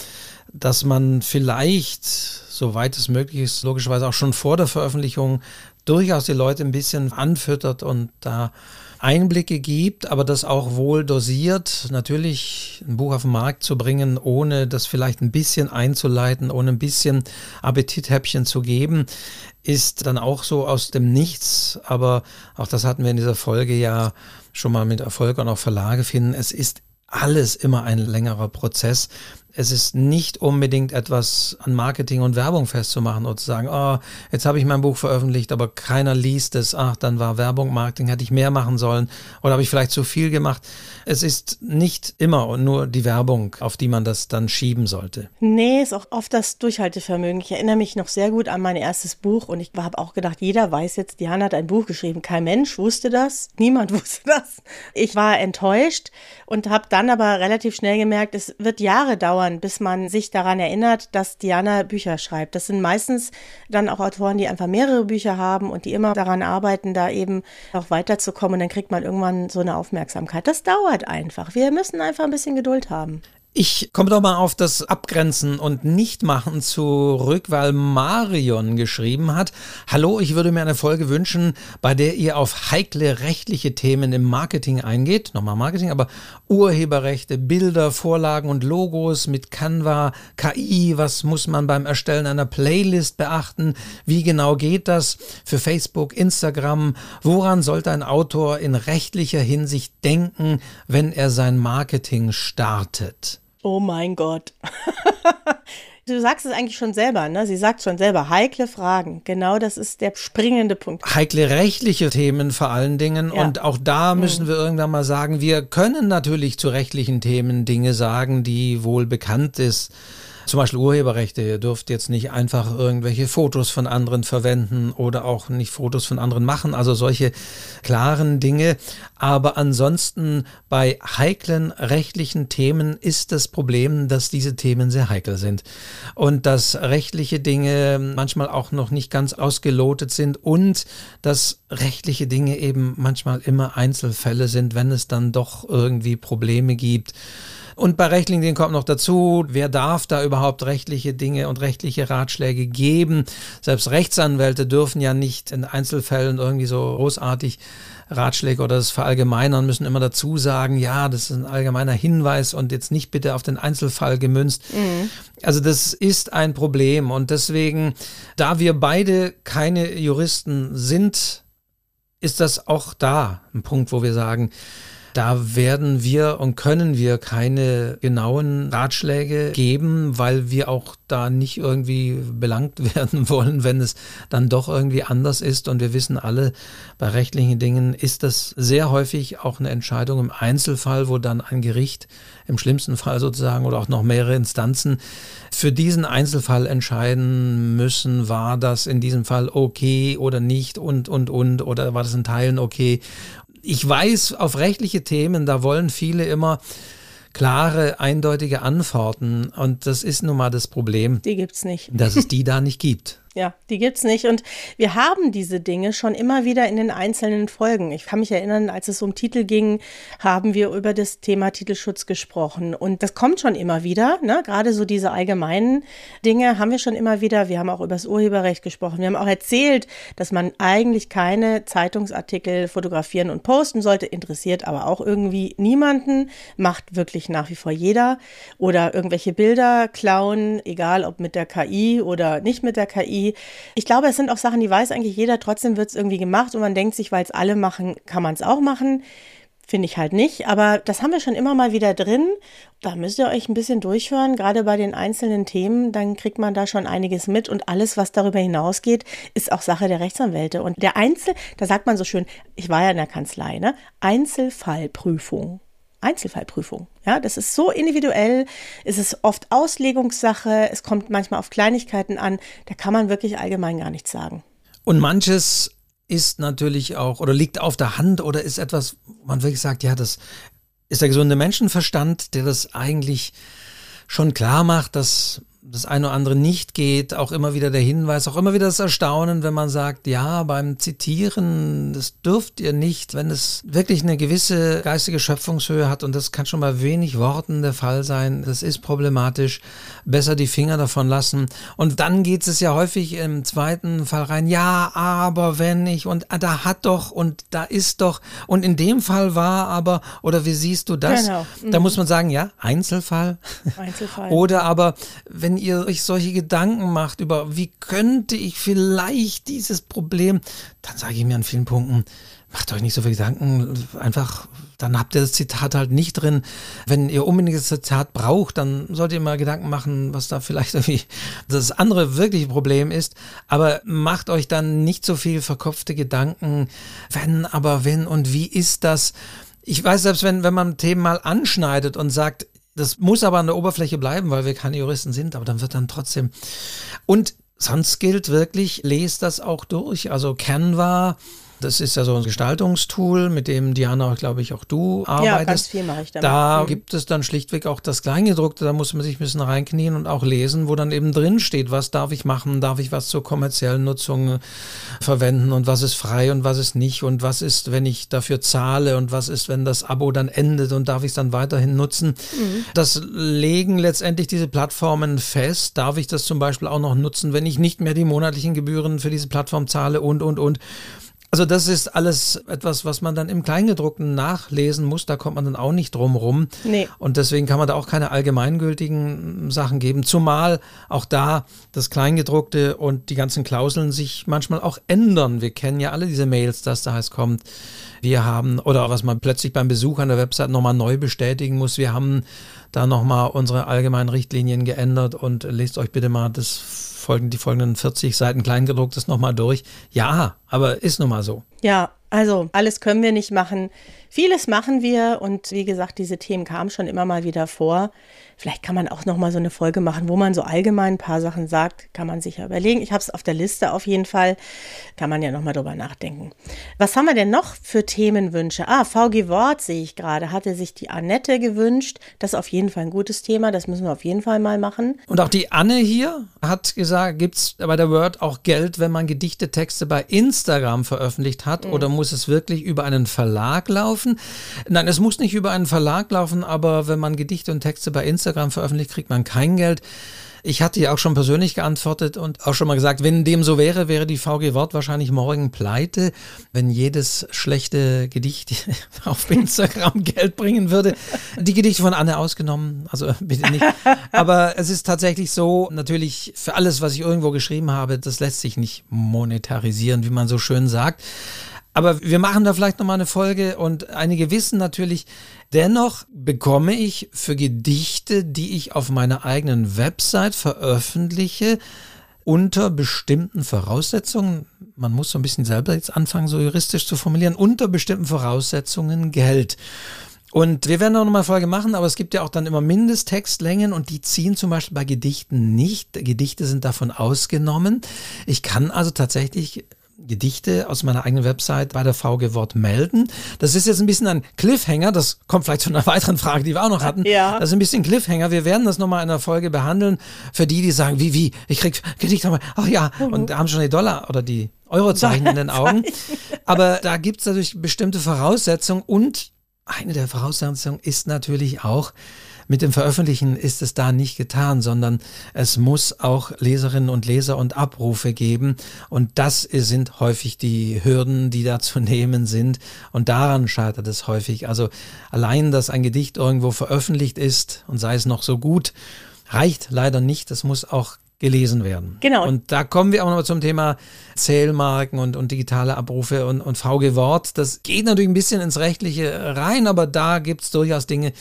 Speaker 3: dass man vielleicht, soweit es möglich ist, logischerweise auch schon vor der Veröffentlichung durchaus die Leute ein bisschen anfüttert und da Einblicke gibt, aber das auch wohl dosiert. Natürlich ein Buch auf den Markt zu bringen, ohne das vielleicht ein bisschen einzuleiten, ohne ein bisschen Appetithäppchen zu geben, ist dann auch so aus dem Nichts. Aber auch das hatten wir in dieser Folge ja schon mal mit Erfolg und auch Verlage finden. Es ist alles immer ein längerer Prozess es ist nicht unbedingt etwas an Marketing und Werbung festzumachen oder zu sagen, oh, jetzt habe ich mein Buch veröffentlicht, aber keiner liest es. Ach, dann war Werbung, Marketing, hätte ich mehr machen sollen oder habe ich vielleicht zu viel gemacht. Es ist nicht immer und nur die Werbung, auf die man das dann schieben sollte.
Speaker 2: Nee, ist auch oft das Durchhaltevermögen. Ich erinnere mich noch sehr gut an mein erstes Buch und ich habe auch gedacht, jeder weiß jetzt, Diana hat ein Buch geschrieben. Kein Mensch wusste das, niemand wusste das. Ich war enttäuscht und habe dann aber relativ schnell gemerkt, es wird Jahre dauern, dauern, bis man sich daran erinnert, dass Diana Bücher schreibt. Das sind meistens dann auch Autoren, die einfach mehrere Bücher haben und die immer daran arbeiten, da eben auch weiterzukommen. Und dann kriegt man irgendwann so eine Aufmerksamkeit. Das dauert einfach. Wir müssen einfach ein bisschen Geduld haben.
Speaker 3: Ich komme doch mal auf das Abgrenzen und Nichtmachen zurück, weil Marion geschrieben hat, Hallo, ich würde mir eine Folge wünschen, bei der ihr auf heikle rechtliche Themen im Marketing eingeht. Nochmal Marketing, aber Urheberrechte, Bilder, Vorlagen und Logos mit Canva, KI, was muss man beim Erstellen einer Playlist beachten? Wie genau geht das für Facebook, Instagram? Woran sollte ein Autor in rechtlicher Hinsicht denken, wenn er sein Marketing startet?
Speaker 2: Oh mein Gott. Du sagst es eigentlich schon selber, ne? Sie sagt schon selber, heikle Fragen. Genau das ist der springende Punkt.
Speaker 3: Heikle rechtliche Themen vor allen Dingen. Ja. Und auch da müssen mhm. wir irgendwann mal sagen, wir können natürlich zu rechtlichen Themen Dinge sagen, die wohl bekannt ist zum Beispiel Urheberrechte. Ihr dürft jetzt nicht einfach irgendwelche Fotos von anderen verwenden oder auch nicht Fotos von anderen machen. Also solche klaren Dinge. Aber ansonsten bei heiklen rechtlichen Themen ist das Problem, dass diese Themen sehr heikel sind und dass rechtliche Dinge manchmal auch noch nicht ganz ausgelotet sind und dass rechtliche Dinge eben manchmal immer Einzelfälle sind, wenn es dann doch irgendwie Probleme gibt. Und bei rechtlichen kommt noch dazu, wer darf da überhaupt rechtliche Dinge und rechtliche Ratschläge geben? Selbst Rechtsanwälte dürfen ja nicht in Einzelfällen irgendwie so großartig Ratschläge oder das verallgemeinern, müssen immer dazu sagen, ja, das ist ein allgemeiner Hinweis und jetzt nicht bitte auf den Einzelfall gemünzt. Mhm. Also das ist ein Problem und deswegen, da wir beide keine Juristen sind, ist das auch da ein Punkt, wo wir sagen, da werden wir und können wir keine genauen Ratschläge geben, weil wir auch da nicht irgendwie belangt werden wollen, wenn es dann doch irgendwie anders ist. Und wir wissen alle, bei rechtlichen Dingen ist das sehr häufig auch eine Entscheidung im Einzelfall, wo dann ein Gericht im schlimmsten Fall sozusagen oder auch noch mehrere Instanzen für diesen Einzelfall entscheiden müssen, war das in diesem Fall okay oder nicht und, und, und, oder war das in Teilen okay ich weiß, auf rechtliche Themen, da wollen viele immer klare, eindeutige Antworten. Und das ist nun mal das Problem.
Speaker 2: Die gibt's nicht.
Speaker 3: Dass es die da nicht gibt.
Speaker 2: Ja, die gibt's nicht. Und wir haben diese Dinge schon immer wieder in den einzelnen Folgen. Ich kann mich erinnern, als es um Titel ging, haben wir über das Thema Titelschutz gesprochen. Und das kommt schon immer wieder. Ne? Gerade so diese allgemeinen Dinge haben wir schon immer wieder. Wir haben auch über das Urheberrecht gesprochen. Wir haben auch erzählt, dass man eigentlich keine Zeitungsartikel fotografieren und posten sollte. Interessiert aber auch irgendwie niemanden. Macht wirklich nach wie vor jeder. Oder irgendwelche Bilder klauen, egal ob mit der KI oder nicht mit der KI ich glaube, es sind auch Sachen, die weiß eigentlich jeder, trotzdem wird es irgendwie gemacht und man denkt sich, weil es alle machen, kann man es auch machen. Finde ich halt nicht, aber das haben wir schon immer mal wieder drin. Da müsst ihr euch ein bisschen durchhören, gerade bei den einzelnen Themen, dann kriegt man da schon einiges mit und alles, was darüber hinausgeht, ist auch Sache der Rechtsanwälte. Und der Einzel, da sagt man so schön, ich war ja in der Kanzlei, ne? Einzelfallprüfung. Einzelfallprüfung. Ja, das ist so individuell, es ist oft Auslegungssache, es kommt manchmal auf Kleinigkeiten an, da kann man wirklich allgemein gar nichts sagen.
Speaker 3: Und manches ist natürlich auch oder liegt auf der Hand oder ist etwas, man wirklich sagt, ja, das ist der gesunde Menschenverstand, der das eigentlich schon klar macht, dass das eine oder andere nicht geht, auch immer wieder der Hinweis, auch immer wieder das Erstaunen, wenn man sagt, ja, beim Zitieren, das dürft ihr nicht, wenn es wirklich eine gewisse geistige Schöpfungshöhe hat und das kann schon bei wenig Worten der Fall sein, das ist problematisch, besser die Finger davon lassen. Und dann geht es ja häufig im zweiten Fall rein, ja, aber wenn ich und ah, da hat doch und da ist doch und in dem Fall war aber oder wie siehst du das? Genau. Mhm. Da muss man sagen, ja, Einzelfall. Einzelfall. oder aber wenn ihr euch solche Gedanken macht über, wie könnte ich vielleicht dieses Problem, dann sage ich mir an vielen Punkten, macht euch nicht so viele Gedanken, einfach, dann habt ihr das Zitat halt nicht drin. Wenn ihr unbedingt das Zitat braucht, dann solltet ihr mal Gedanken machen, was da vielleicht irgendwie das andere wirkliche Problem ist. Aber macht euch dann nicht so viel verkopfte Gedanken, wenn, aber wenn und wie ist das? Ich weiß, selbst wenn, wenn man Themen mal anschneidet und sagt, das muss aber an der Oberfläche bleiben, weil wir keine Juristen sind, aber dann wird dann trotzdem. Und sonst gilt wirklich, lest das auch durch. Also Canva das ist ja so ein Gestaltungstool, mit dem Diana, glaube ich, auch du arbeitest. Ja, ganz
Speaker 2: viel mache ich
Speaker 3: damit. Da mhm. gibt es dann schlichtweg auch das Kleingedruckte, da muss man sich ein bisschen reinknien und auch lesen, wo dann eben drin steht, was darf ich machen, darf ich was zur kommerziellen Nutzung verwenden und was ist frei und was ist nicht und was ist, wenn ich dafür zahle und was ist, wenn das Abo dann endet und darf ich es dann weiterhin nutzen. Mhm. Das legen letztendlich diese Plattformen fest. Darf ich das zum Beispiel auch noch nutzen, wenn ich nicht mehr die monatlichen Gebühren für diese Plattform zahle und, und, und. Also das ist alles etwas, was man dann im Kleingedruckten nachlesen muss. Da kommt man dann auch nicht drum rum. Nee. Und deswegen kann man da auch keine allgemeingültigen Sachen geben. Zumal auch da das Kleingedruckte und die ganzen Klauseln sich manchmal auch ändern. Wir kennen ja alle diese Mails, dass da heißt kommt, wir haben, oder was man plötzlich beim Besuch an der Website nochmal neu bestätigen muss, wir haben da nochmal unsere allgemeinen Richtlinien geändert und lest euch bitte mal das folgen, die folgenden 40 Seiten Kleingedrucktes nochmal durch. Ja, aber ist nun mal so.
Speaker 2: Ja, also alles können wir nicht machen. Vieles machen wir und wie gesagt, diese Themen kamen schon immer mal wieder vor. Vielleicht kann man auch noch mal so eine Folge machen, wo man so allgemein ein paar Sachen sagt. Kann man sich ja überlegen. Ich habe es auf der Liste auf jeden Fall. Kann man ja noch mal drüber nachdenken. Was haben wir denn noch für Themenwünsche? Ah, VG Wort sehe ich gerade. Hatte sich die Annette gewünscht. Das ist auf jeden Fall ein gutes Thema. Das müssen wir auf jeden Fall mal machen.
Speaker 3: Und auch die Anne hier hat gesagt, gibt es bei der Word auch Geld, wenn man gedichte Texte bei Instagram veröffentlicht hat? Mhm. Oder muss es wirklich über einen Verlag laufen? Nein, es muss nicht über einen Verlag laufen, aber wenn man Gedichte und Texte bei Instagram Instagram veröffentlicht, kriegt man kein Geld. Ich hatte ja auch schon persönlich geantwortet und auch schon mal gesagt, wenn dem so wäre, wäre die VG Wort wahrscheinlich morgen pleite, wenn jedes schlechte Gedicht auf Instagram Geld bringen würde. Die Gedichte von Anne ausgenommen, also bitte nicht. Aber es ist tatsächlich so, natürlich für alles, was ich irgendwo geschrieben habe, das lässt sich nicht monetarisieren, wie man so schön sagt. Aber wir machen da vielleicht nochmal eine Folge und einige wissen natürlich, dennoch bekomme ich für Gedichte, die ich auf meiner eigenen Website veröffentliche, unter bestimmten Voraussetzungen, man muss so ein bisschen selber jetzt anfangen, so juristisch zu formulieren, unter bestimmten Voraussetzungen Geld. Und wir werden auch nochmal Folge machen, aber es gibt ja auch dann immer Mindesttextlängen und die ziehen zum Beispiel bei Gedichten nicht. Gedichte sind davon ausgenommen. Ich kann also tatsächlich Gedichte aus meiner eigenen Website bei der VG Wort melden. Das ist jetzt ein bisschen ein Cliffhanger. Das kommt vielleicht zu einer weiteren Frage, die wir auch noch hatten. Ja. Das ist ein bisschen Cliffhanger. Wir werden das nochmal in einer Folge behandeln. Für die, die sagen, wie, wie, ich krieg Gedichte, ach ja, mhm. und haben schon die Dollar oder die Eurozeichen in den Augen. Aber da gibt es natürlich bestimmte Voraussetzungen und eine der Voraussetzungen ist natürlich auch, mit dem Veröffentlichen ist es da nicht getan, sondern es muss auch Leserinnen und Leser und Abrufe geben. Und das sind häufig die Hürden, die da zu nehmen sind. Und daran scheitert es häufig. Also allein, dass ein Gedicht irgendwo veröffentlicht ist und sei es noch so gut, reicht leider nicht. Es muss auch gelesen werden.
Speaker 2: Genau.
Speaker 3: Und da kommen wir auch nochmal zum Thema Zählmarken und, und digitale Abrufe und, und VG Wort. Das geht natürlich ein bisschen ins Rechtliche rein, aber da gibt es durchaus Dinge,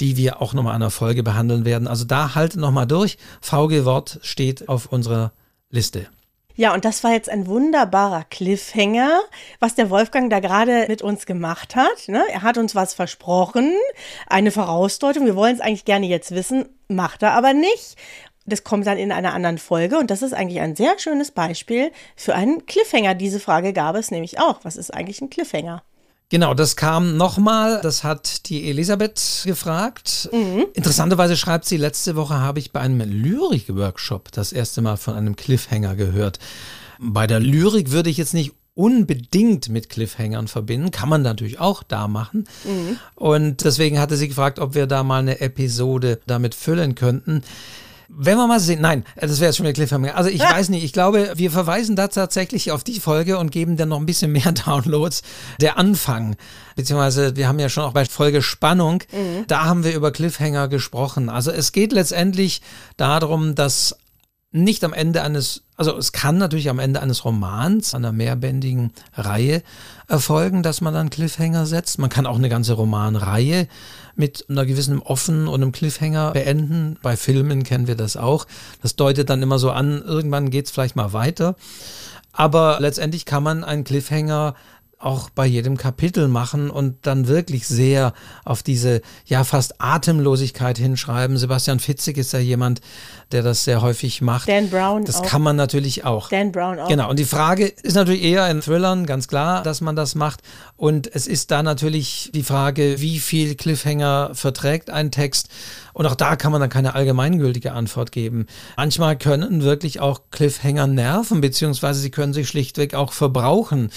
Speaker 3: die wir auch nochmal an der Folge behandeln werden. Also da halten nochmal durch. VG Wort steht auf unserer Liste.
Speaker 2: Ja, und das war jetzt ein wunderbarer Cliffhanger, was der Wolfgang da gerade mit uns gemacht hat. Ne? Er hat uns was versprochen, eine Vorausdeutung. Wir wollen es eigentlich gerne jetzt wissen, macht er aber nicht. Das kommt dann in einer anderen Folge und das ist eigentlich ein sehr schönes Beispiel für einen Cliffhanger. Diese Frage gab es nämlich auch. Was ist eigentlich ein Cliffhanger?
Speaker 3: Genau, das kam nochmal. Das hat die Elisabeth gefragt. Mhm. Interessanterweise schreibt sie, letzte Woche habe ich bei einem Lyrik-Workshop das erste Mal von einem Cliffhanger gehört. Bei der Lyrik würde ich jetzt nicht unbedingt mit Cliffhangern verbinden. Kann man natürlich auch da machen. Mhm. Und deswegen hatte sie gefragt, ob wir da mal eine Episode damit füllen könnten. Wenn wir mal sehen, nein, das wäre jetzt schon wieder Cliffhanger. Also ich ja. weiß nicht, ich glaube, wir verweisen da tatsächlich auf die Folge und geben dann noch ein bisschen mehr Downloads. Der Anfang, beziehungsweise wir haben ja schon auch bei Folge Spannung, mhm. da haben wir über Cliffhanger gesprochen. Also es geht letztendlich darum, dass nicht am Ende eines, also es kann natürlich am Ende eines Romans, einer mehrbändigen Reihe erfolgen, dass man dann Cliffhanger setzt. Man kann auch eine ganze Romanreihe mit einer gewissen Offen und einem Cliffhanger beenden. Bei Filmen kennen wir das auch. Das deutet dann immer so an, irgendwann geht es vielleicht mal weiter. Aber letztendlich kann man einen Cliffhanger auch bei jedem Kapitel machen und dann wirklich sehr auf diese ja fast Atemlosigkeit hinschreiben. Sebastian Fitzig ist ja jemand, der das sehr häufig macht.
Speaker 2: Dan Brown
Speaker 3: Das
Speaker 2: auch.
Speaker 3: kann man natürlich auch.
Speaker 2: Dan Brown auch.
Speaker 3: Genau. Und die Frage ist natürlich eher in Thrillern, ganz klar, dass man das macht. Und es ist da natürlich die Frage, wie viel Cliffhanger verträgt ein Text. Und auch da kann man dann keine allgemeingültige Antwort geben. Manchmal können wirklich auch Cliffhanger nerven, beziehungsweise sie können sich schlichtweg auch verbrauchen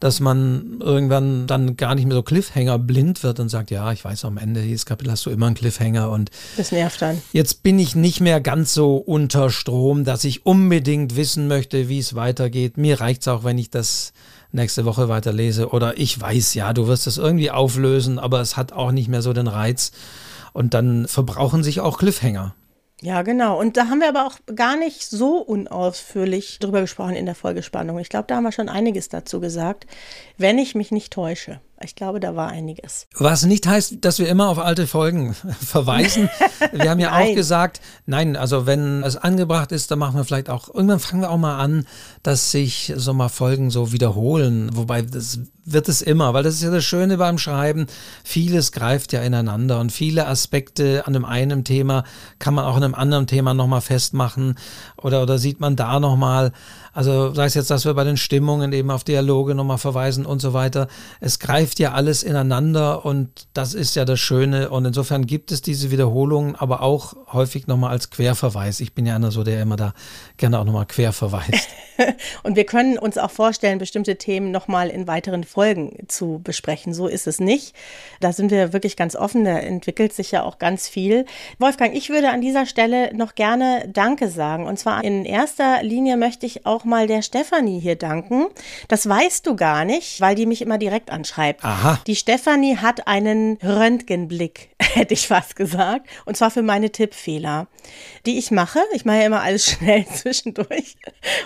Speaker 3: dass man irgendwann dann gar nicht mehr so Cliffhanger blind wird und sagt, ja, ich weiß, am Ende dieses Kapitel hast du immer einen Cliffhanger und
Speaker 2: das nervt dann.
Speaker 3: Jetzt bin ich nicht mehr ganz so unter Strom, dass ich unbedingt wissen möchte, wie es weitergeht. Mir reicht es auch, wenn ich das nächste Woche weiterlese oder ich weiß, ja, du wirst es irgendwie auflösen, aber es hat auch nicht mehr so den Reiz. Und dann verbrauchen sich auch Cliffhanger.
Speaker 2: Ja, genau. Und da haben wir aber auch gar nicht so unausführlich drüber gesprochen in der Folgespannung. Ich glaube, da haben wir schon einiges dazu gesagt, wenn ich mich nicht täusche. Ich glaube, da war einiges.
Speaker 3: Was nicht heißt, dass wir immer auf alte Folgen verweisen. Wir haben ja auch gesagt, nein, also wenn es angebracht ist, dann machen wir vielleicht auch, irgendwann fangen wir auch mal an, dass sich so mal Folgen so wiederholen. Wobei das wird es immer, weil das ist ja das Schöne beim Schreiben. Vieles greift ja ineinander und viele Aspekte an dem einen Thema kann man auch in einem anderen Thema nochmal festmachen oder, oder sieht man da nochmal. Also sei es jetzt, dass wir bei den Stimmungen eben auf Dialoge nochmal verweisen und so weiter. Es greift ja alles ineinander und das ist ja das Schöne. Und insofern gibt es diese Wiederholungen, aber auch häufig nochmal als Querverweis. Ich bin ja einer so, der immer da gerne auch nochmal quer verweist.
Speaker 2: und wir können uns auch vorstellen, bestimmte Themen nochmal in weiteren Folgen zu besprechen. So ist es nicht. Da sind wir wirklich ganz offen. Da entwickelt sich ja auch ganz viel. Wolfgang, ich würde an dieser Stelle noch gerne Danke sagen. Und zwar in erster Linie möchte ich auch mal der Stefanie hier danken. Das weißt du gar nicht, weil die mich immer direkt anschreibt.
Speaker 3: Aha.
Speaker 2: Die Stefanie hat einen Röntgenblick, hätte ich fast gesagt. Und zwar für meine Tippfehler, die ich mache. Ich mache ja immer alles schnell zwischendurch.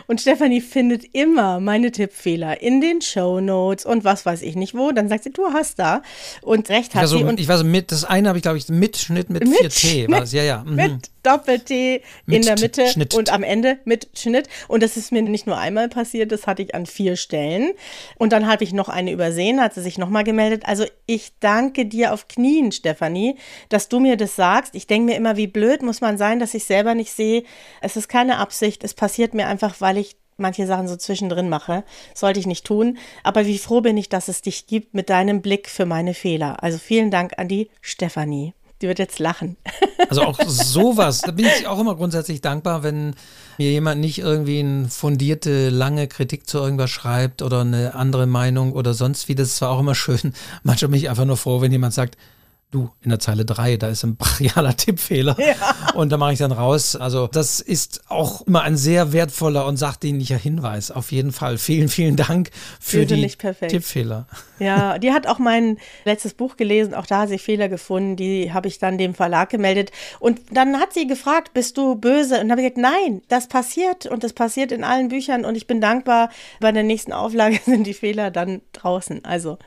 Speaker 2: Und Stefanie findet immer meine Tippfehler in den Show Notes und was weiß ich nicht wo. Dann sagt sie, du hast da. Und recht hat
Speaker 3: ich
Speaker 2: sie.
Speaker 3: So, und ich weiß, mit, das eine habe ich, glaube ich, Mitschnitt mit, mit 4T. War es. Ja, ja.
Speaker 2: Mhm. Mit Doppel-T in der Mitte Schnitt. und am Ende mit Schnitt. Und das ist mir nicht nur einmal passiert, das hatte ich an vier Stellen. Und dann habe ich noch eine übersehen, hat sie sich nochmal gemeldet. Also ich danke dir auf Knien, Stefanie, dass du mir das sagst. Ich denke mir immer, wie blöd muss man sein, dass ich selber nicht sehe. Es ist keine Absicht. Es passiert mir einfach, weil ich manche Sachen so zwischendrin mache. Sollte ich nicht tun. Aber wie froh bin ich, dass es dich gibt mit deinem Blick für meine Fehler. Also vielen Dank an die Stefanie. Die wird jetzt lachen.
Speaker 3: Also auch sowas, da bin ich auch immer grundsätzlich dankbar, wenn mir jemand nicht irgendwie eine fundierte, lange Kritik zu irgendwas schreibt oder eine andere Meinung oder sonst wie. Das war auch immer schön. Manchmal bin ich einfach nur froh, wenn jemand sagt, du, in der Zeile 3, da ist ein brachialer Tippfehler. Ja. Und da mache ich dann raus. Also das ist auch immer ein sehr wertvoller und sachdienlicher Hinweis. Auf jeden Fall. Vielen, vielen Dank für die Tippfehler.
Speaker 2: Ja, die hat auch mein letztes Buch gelesen. Auch da hat sie Fehler gefunden. Die habe ich dann dem Verlag gemeldet. Und dann hat sie gefragt, bist du böse? Und habe ich gesagt, nein, das passiert. Und das passiert in allen Büchern. Und ich bin dankbar. Bei der nächsten Auflage sind die Fehler dann draußen. Also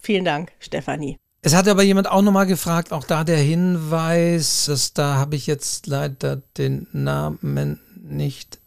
Speaker 2: vielen Dank, Stefanie.
Speaker 3: Es hat aber jemand auch nochmal gefragt, auch da der Hinweis, dass da habe ich jetzt leider den Namen nicht.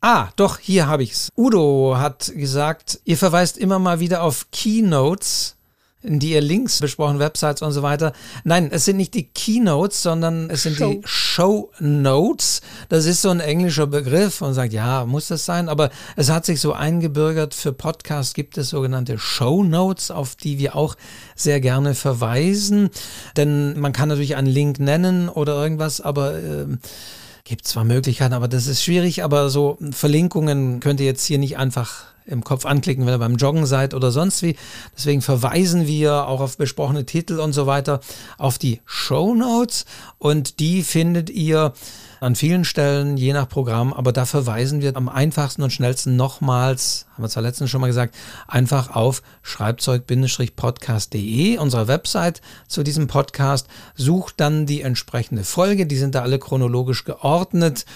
Speaker 3: Ah, doch, hier habe ich's. Udo hat gesagt, ihr verweist immer mal wieder auf Keynotes. Die ihr Links besprochen, Websites und so weiter. Nein, es sind nicht die Keynotes, sondern es sind Show. die Show Notes. Das ist so ein englischer Begriff und sagt, ja, muss das sein? Aber es hat sich so eingebürgert, für Podcasts gibt es sogenannte Show Notes, auf die wir auch sehr gerne verweisen. Denn man kann natürlich einen Link nennen oder irgendwas, aber äh, gibt zwar Möglichkeiten, aber das ist schwierig, aber so Verlinkungen könnt ihr jetzt hier nicht einfach im Kopf anklicken, wenn ihr beim Joggen seid oder sonst wie. Deswegen verweisen wir auch auf besprochene Titel und so weiter auf die Show Notes. Und die findet ihr an vielen Stellen, je nach Programm, aber da verweisen wir am einfachsten und schnellsten nochmals, haben wir zwar letztens schon mal gesagt, einfach auf schreibzeug-podcast.de, unsere Website zu diesem Podcast, sucht dann die entsprechende Folge, die sind da alle chronologisch geordnet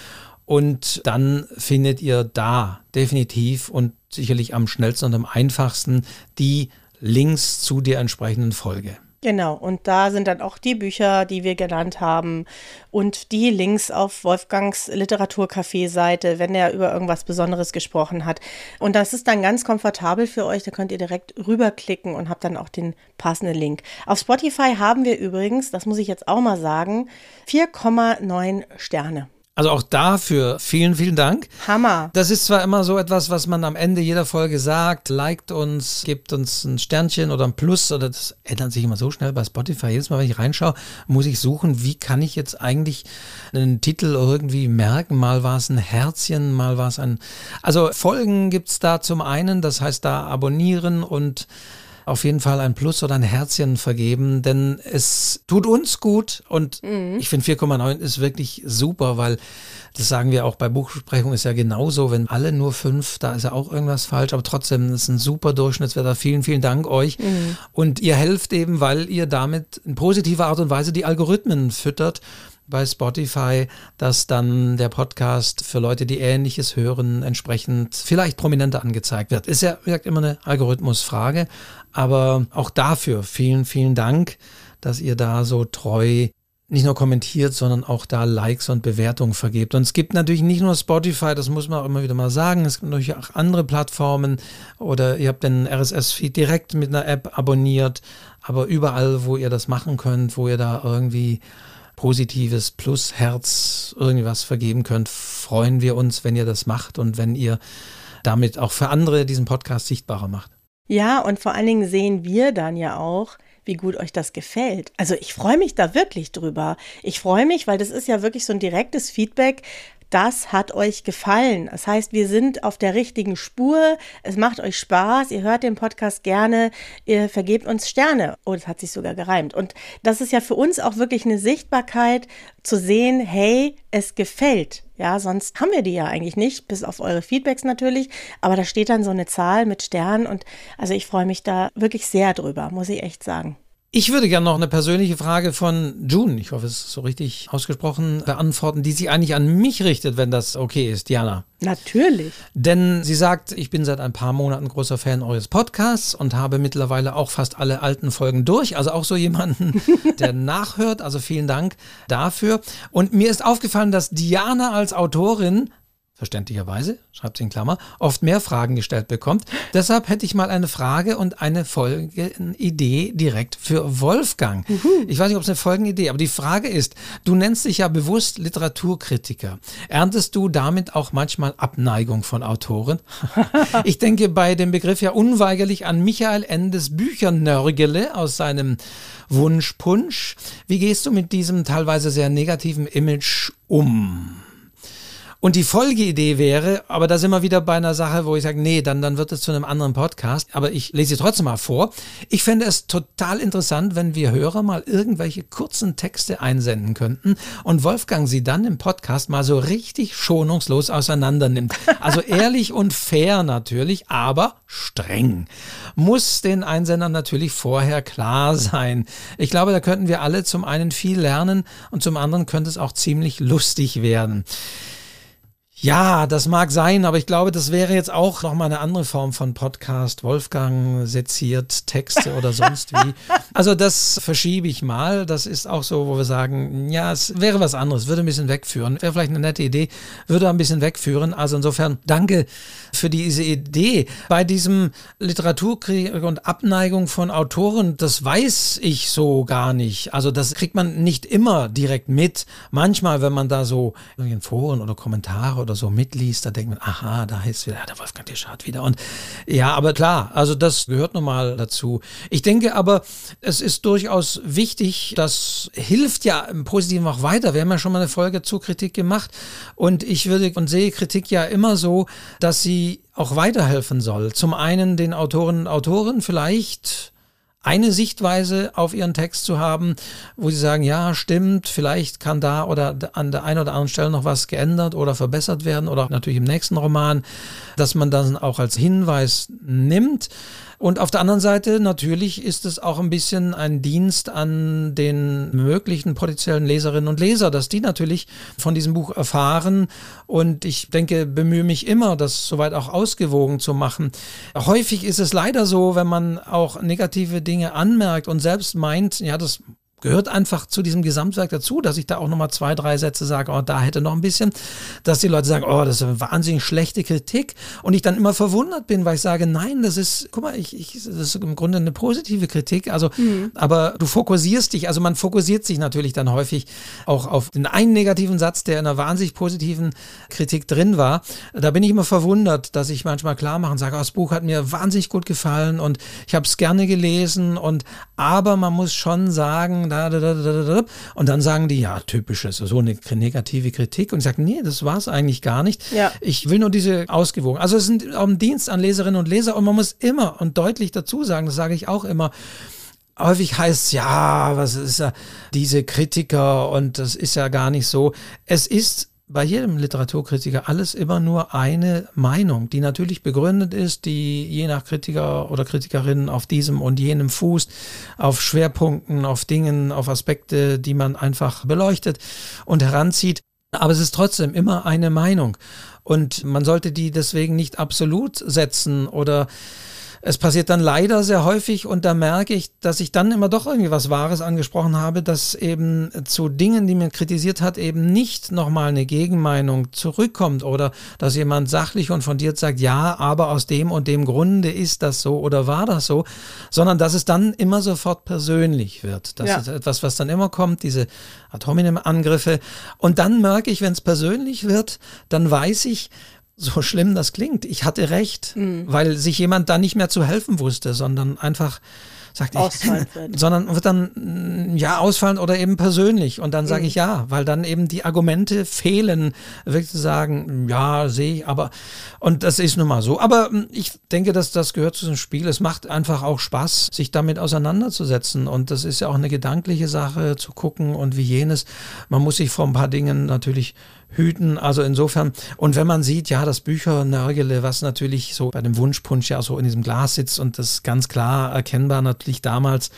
Speaker 3: und dann findet ihr da definitiv und sicherlich am schnellsten und am einfachsten die Links zu der entsprechenden Folge.
Speaker 2: Genau, und da sind dann auch die Bücher, die wir genannt haben und die Links auf Wolfgangs Literaturcafé-Seite, wenn er über irgendwas Besonderes gesprochen hat. Und das ist dann ganz komfortabel für euch, da könnt ihr direkt rüberklicken und habt dann auch den passenden Link. Auf Spotify haben wir übrigens, das muss ich jetzt auch mal sagen, 4,9 Sterne.
Speaker 3: Also auch dafür vielen, vielen Dank.
Speaker 2: Hammer.
Speaker 3: Das ist zwar immer so etwas, was man am Ende jeder Folge sagt, liked uns, gibt uns ein Sternchen oder ein Plus oder das ändert sich immer so schnell bei Spotify. Jedes Mal, wenn ich reinschaue, muss ich suchen, wie kann ich jetzt eigentlich einen Titel irgendwie merken. Mal war es ein Herzchen, mal war es ein... Also Folgen gibt's da zum einen, das heißt da abonnieren und auf jeden Fall ein Plus oder ein Herzchen vergeben, denn es tut uns gut und mhm. ich finde 4,9 ist wirklich super, weil das sagen wir auch bei Buchbesprechung ist ja genauso, wenn alle nur fünf, da ist ja auch irgendwas falsch, aber trotzdem ist ein super Durchschnittswetter. Vielen, vielen Dank euch. Mhm. Und ihr helft eben, weil ihr damit in positiver Art und Weise die Algorithmen füttert bei Spotify, dass dann der Podcast für Leute, die Ähnliches hören, entsprechend vielleicht prominenter angezeigt wird. Ist ja, wie gesagt, immer eine Algorithmusfrage. Aber auch dafür vielen, vielen Dank, dass ihr da so treu nicht nur kommentiert, sondern auch da Likes und Bewertungen vergebt. Und es gibt natürlich nicht nur Spotify, das muss man auch immer wieder mal sagen, es gibt natürlich auch andere Plattformen oder ihr habt den RSS-Feed direkt mit einer App abonniert, aber überall, wo ihr das machen könnt, wo ihr da irgendwie positives Plus Herz irgendwas vergeben könnt, freuen wir uns, wenn ihr das macht und wenn ihr damit auch für andere diesen Podcast sichtbarer macht.
Speaker 2: Ja, und vor allen Dingen sehen wir dann ja auch, wie gut euch das gefällt. Also ich freue mich da wirklich drüber. Ich freue mich, weil das ist ja wirklich so ein direktes Feedback das hat euch gefallen. Das heißt, wir sind auf der richtigen Spur. Es macht euch Spaß. Ihr hört den Podcast gerne. Ihr vergebt uns Sterne. Oh, das hat sich sogar gereimt. Und das ist ja für uns auch wirklich eine Sichtbarkeit zu sehen, hey, es gefällt. Ja, sonst haben wir die ja eigentlich nicht, bis auf eure Feedbacks natürlich. Aber da steht dann so eine Zahl mit Sternen und also ich freue mich da wirklich sehr drüber, muss ich echt sagen.
Speaker 3: Ich würde gerne noch eine persönliche Frage von June, ich hoffe, es ist so richtig ausgesprochen, beantworten, die sich eigentlich an mich richtet, wenn das okay ist, Diana.
Speaker 2: Natürlich.
Speaker 3: Denn sie sagt, ich bin seit ein paar Monaten großer Fan eures Podcasts und habe mittlerweile auch fast alle alten Folgen durch. Also auch so jemanden, der nachhört. Also vielen Dank dafür. Und mir ist aufgefallen, dass Diana als Autorin verständlicherweise, schreibt sie in Klammer, oft mehr Fragen gestellt bekommt. Deshalb hätte ich mal eine Frage und eine Folgenidee direkt für Wolfgang. Uhu. Ich weiß nicht, ob es eine Folgenidee, aber die Frage ist, du nennst dich ja bewusst Literaturkritiker. Erntest du damit auch manchmal Abneigung von Autoren? ich denke bei dem Begriff ja unweigerlich an Michael Endes Büchernörgele aus seinem Wunschpunsch. Wie gehst du mit diesem teilweise sehr negativen Image um? Und die Folgeidee wäre, aber da sind wir wieder bei einer Sache, wo ich sage, nee, dann, dann wird es zu einem anderen Podcast. Aber ich lese sie trotzdem mal vor. Ich fände es total interessant, wenn wir Hörer mal irgendwelche kurzen Texte einsenden könnten und Wolfgang sie dann im Podcast mal so richtig schonungslos auseinander nimmt. Also ehrlich und fair natürlich, aber streng. Muss den Einsendern natürlich vorher klar sein. Ich glaube, da könnten wir alle zum einen viel lernen und zum anderen könnte es auch ziemlich lustig werden. Ja, das mag sein, aber ich glaube, das wäre jetzt auch nochmal eine andere Form von Podcast. Wolfgang seziert Texte oder sonst wie. Also das verschiebe ich mal. Das ist auch so, wo wir sagen, ja, es wäre was anderes, würde ein bisschen wegführen. Wäre vielleicht eine nette Idee, würde ein bisschen wegführen. Also insofern danke für diese Idee. Bei diesem Literaturkrieg und Abneigung von Autoren, das weiß ich so gar nicht. Also das kriegt man nicht immer direkt mit. Manchmal, wenn man da so in Foren oder Kommentare oder so mitliest, da denkt man, aha, da heißt wieder, der Wolfgang Tischart wieder. Und ja, aber klar, also das gehört nun mal dazu. Ich denke aber, es ist durchaus wichtig, das hilft ja im Positiven auch weiter. Wir haben ja schon mal eine Folge zu Kritik gemacht und ich würde und sehe Kritik ja immer so, dass sie auch weiterhelfen soll. Zum einen den Autoren und Autoren vielleicht eine Sichtweise auf ihren Text zu haben, wo sie sagen, ja, stimmt, vielleicht kann da oder an der einen oder anderen Stelle noch was geändert oder verbessert werden oder natürlich im nächsten Roman, dass man dann auch als Hinweis nimmt. Und auf der anderen Seite natürlich ist es auch ein bisschen ein Dienst an den möglichen potenziellen Leserinnen und Leser, dass die natürlich von diesem Buch erfahren. Und ich denke, bemühe mich immer, das soweit auch ausgewogen zu machen. Häufig ist es leider so, wenn man auch negative Dinge anmerkt und selbst meint, ja, das gehört einfach zu diesem Gesamtwerk dazu, dass ich da auch nochmal zwei, drei Sätze sage, oh, da hätte noch ein bisschen, dass die Leute sagen, oh, das ist eine wahnsinnig schlechte Kritik und ich dann immer verwundert bin, weil ich sage, nein, das ist, guck mal, ich, ich das ist im Grunde eine positive Kritik, also, mhm. aber du fokussierst dich, also man fokussiert sich natürlich dann häufig auch auf den einen negativen Satz, der in einer wahnsinnig positiven Kritik drin war. Da bin ich immer verwundert, dass ich manchmal klar mache und sage, oh, das Buch hat mir wahnsinnig gut gefallen und ich habe es gerne gelesen und, aber man muss schon sagen, und dann sagen die, ja, typisches, so eine negative Kritik. Und ich sage, nee, das war es eigentlich gar nicht. Ja. Ich will nur diese ausgewogen. Also es ist auch ein Dienst an Leserinnen und Leser und man muss immer und deutlich dazu sagen, das sage ich auch immer, häufig heißt es, ja, was ist ja diese Kritiker und das ist ja gar nicht so. Es ist bei jedem Literaturkritiker alles immer nur eine Meinung, die natürlich begründet ist, die je nach Kritiker oder Kritikerin auf diesem und jenem fußt, auf Schwerpunkten, auf Dingen, auf Aspekte, die man einfach beleuchtet und heranzieht. Aber es ist trotzdem immer eine Meinung. Und man sollte die deswegen nicht absolut setzen oder es passiert dann leider sehr häufig und da merke ich, dass ich dann immer doch irgendwie was Wahres angesprochen habe, dass eben zu Dingen, die man kritisiert hat, eben nicht nochmal eine Gegenmeinung zurückkommt oder dass jemand sachlich und fundiert sagt, ja, aber aus dem und dem Grunde ist das so oder war das so, sondern dass es dann immer sofort persönlich wird. Das ja. ist etwas, was dann immer kommt, diese Ad Angriffe. Und dann merke ich, wenn es persönlich wird, dann weiß ich, so schlimm das klingt, ich hatte recht, mhm. weil sich jemand da nicht mehr zu helfen wusste, sondern einfach sagt ich, sondern wird dann mm, ja ausfallen oder eben persönlich und dann sage mhm. ich ja, weil dann eben die Argumente fehlen, wirklich zu sagen, ja, sehe ich, aber und das ist nun mal so. Aber mm, ich denke, dass das gehört zu dem Spiel. Es macht einfach auch Spaß, sich damit auseinanderzusetzen und das ist ja auch eine gedankliche Sache zu gucken und wie jenes. Man muss sich vor ein paar Dingen natürlich hüten. Also insofern, und wenn man sieht, ja, das Büchernörgele, was natürlich so bei dem Wunschpunsch ja so in diesem Glas sitzt und das ganz klar erkennbar natürlich damals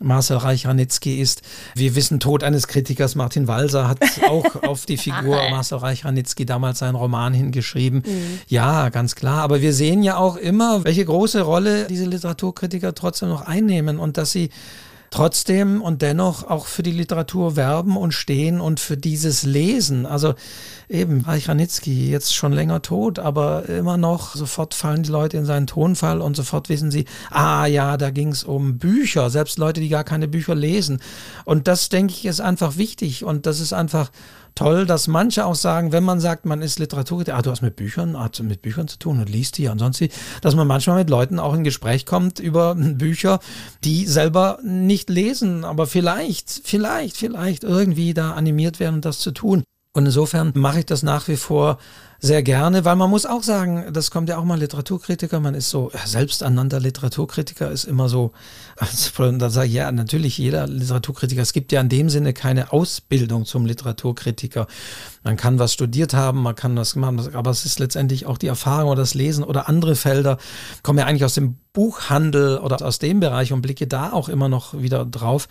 Speaker 3: Marcel Reich-Ranitzky ist. Wir wissen, Tod eines Kritikers, Martin Walser hat auch auf die Figur Marcel Reich-Ranitzky damals seinen Roman hingeschrieben. Mhm. Ja, ganz klar. Aber wir sehen ja auch immer, welche große Rolle diese Literaturkritiker trotzdem noch einnehmen und dass sie trotzdem und dennoch auch für die Literatur werben und stehen und für dieses Lesen. Also eben, Reich Ranitzky, jetzt schon länger tot, aber immer noch, sofort fallen die Leute in seinen Tonfall und sofort wissen sie, ah ja, da ging es um Bücher, selbst Leute, die gar keine Bücher lesen. Und das, denke ich, ist einfach wichtig und das ist einfach toll, dass manche auch sagen, wenn man sagt, man ist Literaturkritiker, ah, du hast mit Büchern, hast mit Büchern zu tun und liest die ansonsten, dass man manchmal mit Leuten auch in Gespräch kommt über Bücher, die selber nicht lesen, aber vielleicht, vielleicht, vielleicht irgendwie da animiert werden, das zu tun. Und insofern mache ich das nach wie vor sehr gerne, weil man muss auch sagen, das kommt ja auch mal Literaturkritiker, man ist so, selbsternannter Literaturkritiker ist immer so, also, da sage ich, ja, natürlich jeder Literaturkritiker, es gibt ja in dem Sinne keine Ausbildung zum Literaturkritiker. Man kann was studiert haben, man kann was gemacht haben, aber es ist letztendlich auch die Erfahrung oder das Lesen oder andere Felder, kommen ja eigentlich aus dem Buchhandel oder aus dem Bereich und blicke da auch immer noch wieder drauf.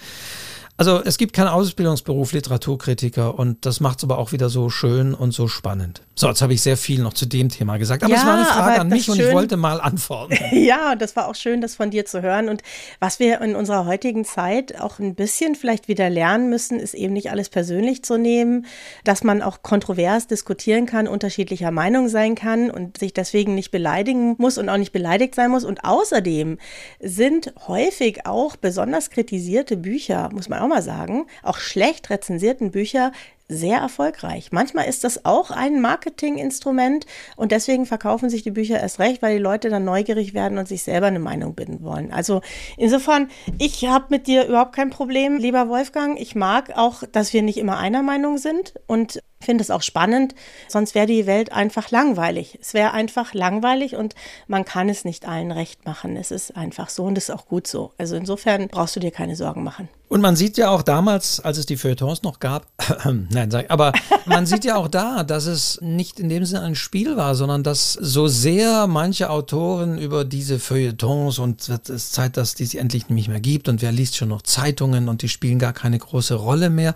Speaker 3: Also es gibt keinen Ausbildungsberuf Literaturkritiker und das macht es aber auch wieder so schön und so spannend. So, jetzt habe ich sehr viel noch zu dem Thema gesagt, aber ja, es war eine Frage an mich und ich wollte mal antworten.
Speaker 2: ja, das war auch schön, das von dir zu hören. Und was wir in unserer heutigen Zeit auch ein bisschen vielleicht wieder lernen müssen, ist eben nicht alles persönlich zu nehmen, dass man auch kontrovers diskutieren kann, unterschiedlicher Meinung sein kann und sich deswegen nicht beleidigen muss und auch nicht beleidigt sein muss. Und außerdem sind häufig auch besonders kritisierte Bücher, muss man auch mal sagen, auch schlecht rezensierten Bücher sehr erfolgreich. Manchmal ist das auch ein Marketinginstrument und deswegen verkaufen sich die Bücher erst recht, weil die Leute dann neugierig werden und sich selber eine Meinung bilden wollen. Also insofern, ich habe mit dir überhaupt kein Problem, lieber Wolfgang. Ich mag auch, dass wir nicht immer einer Meinung sind und finde es auch spannend, sonst wäre die Welt einfach langweilig. Es wäre einfach langweilig und man kann es nicht allen recht machen. Es ist einfach so und es ist auch gut so. Also insofern brauchst du dir keine Sorgen machen.
Speaker 3: Und man sieht ja auch damals, als es die Feuilletons noch gab, nein, sag, aber man sieht ja auch da, dass es nicht in dem Sinne ein Spiel war, sondern dass so sehr manche Autoren über diese Feuilletons und es ist Zeit, dass die es endlich nicht mehr gibt und wer liest schon noch Zeitungen und die spielen gar keine große Rolle mehr.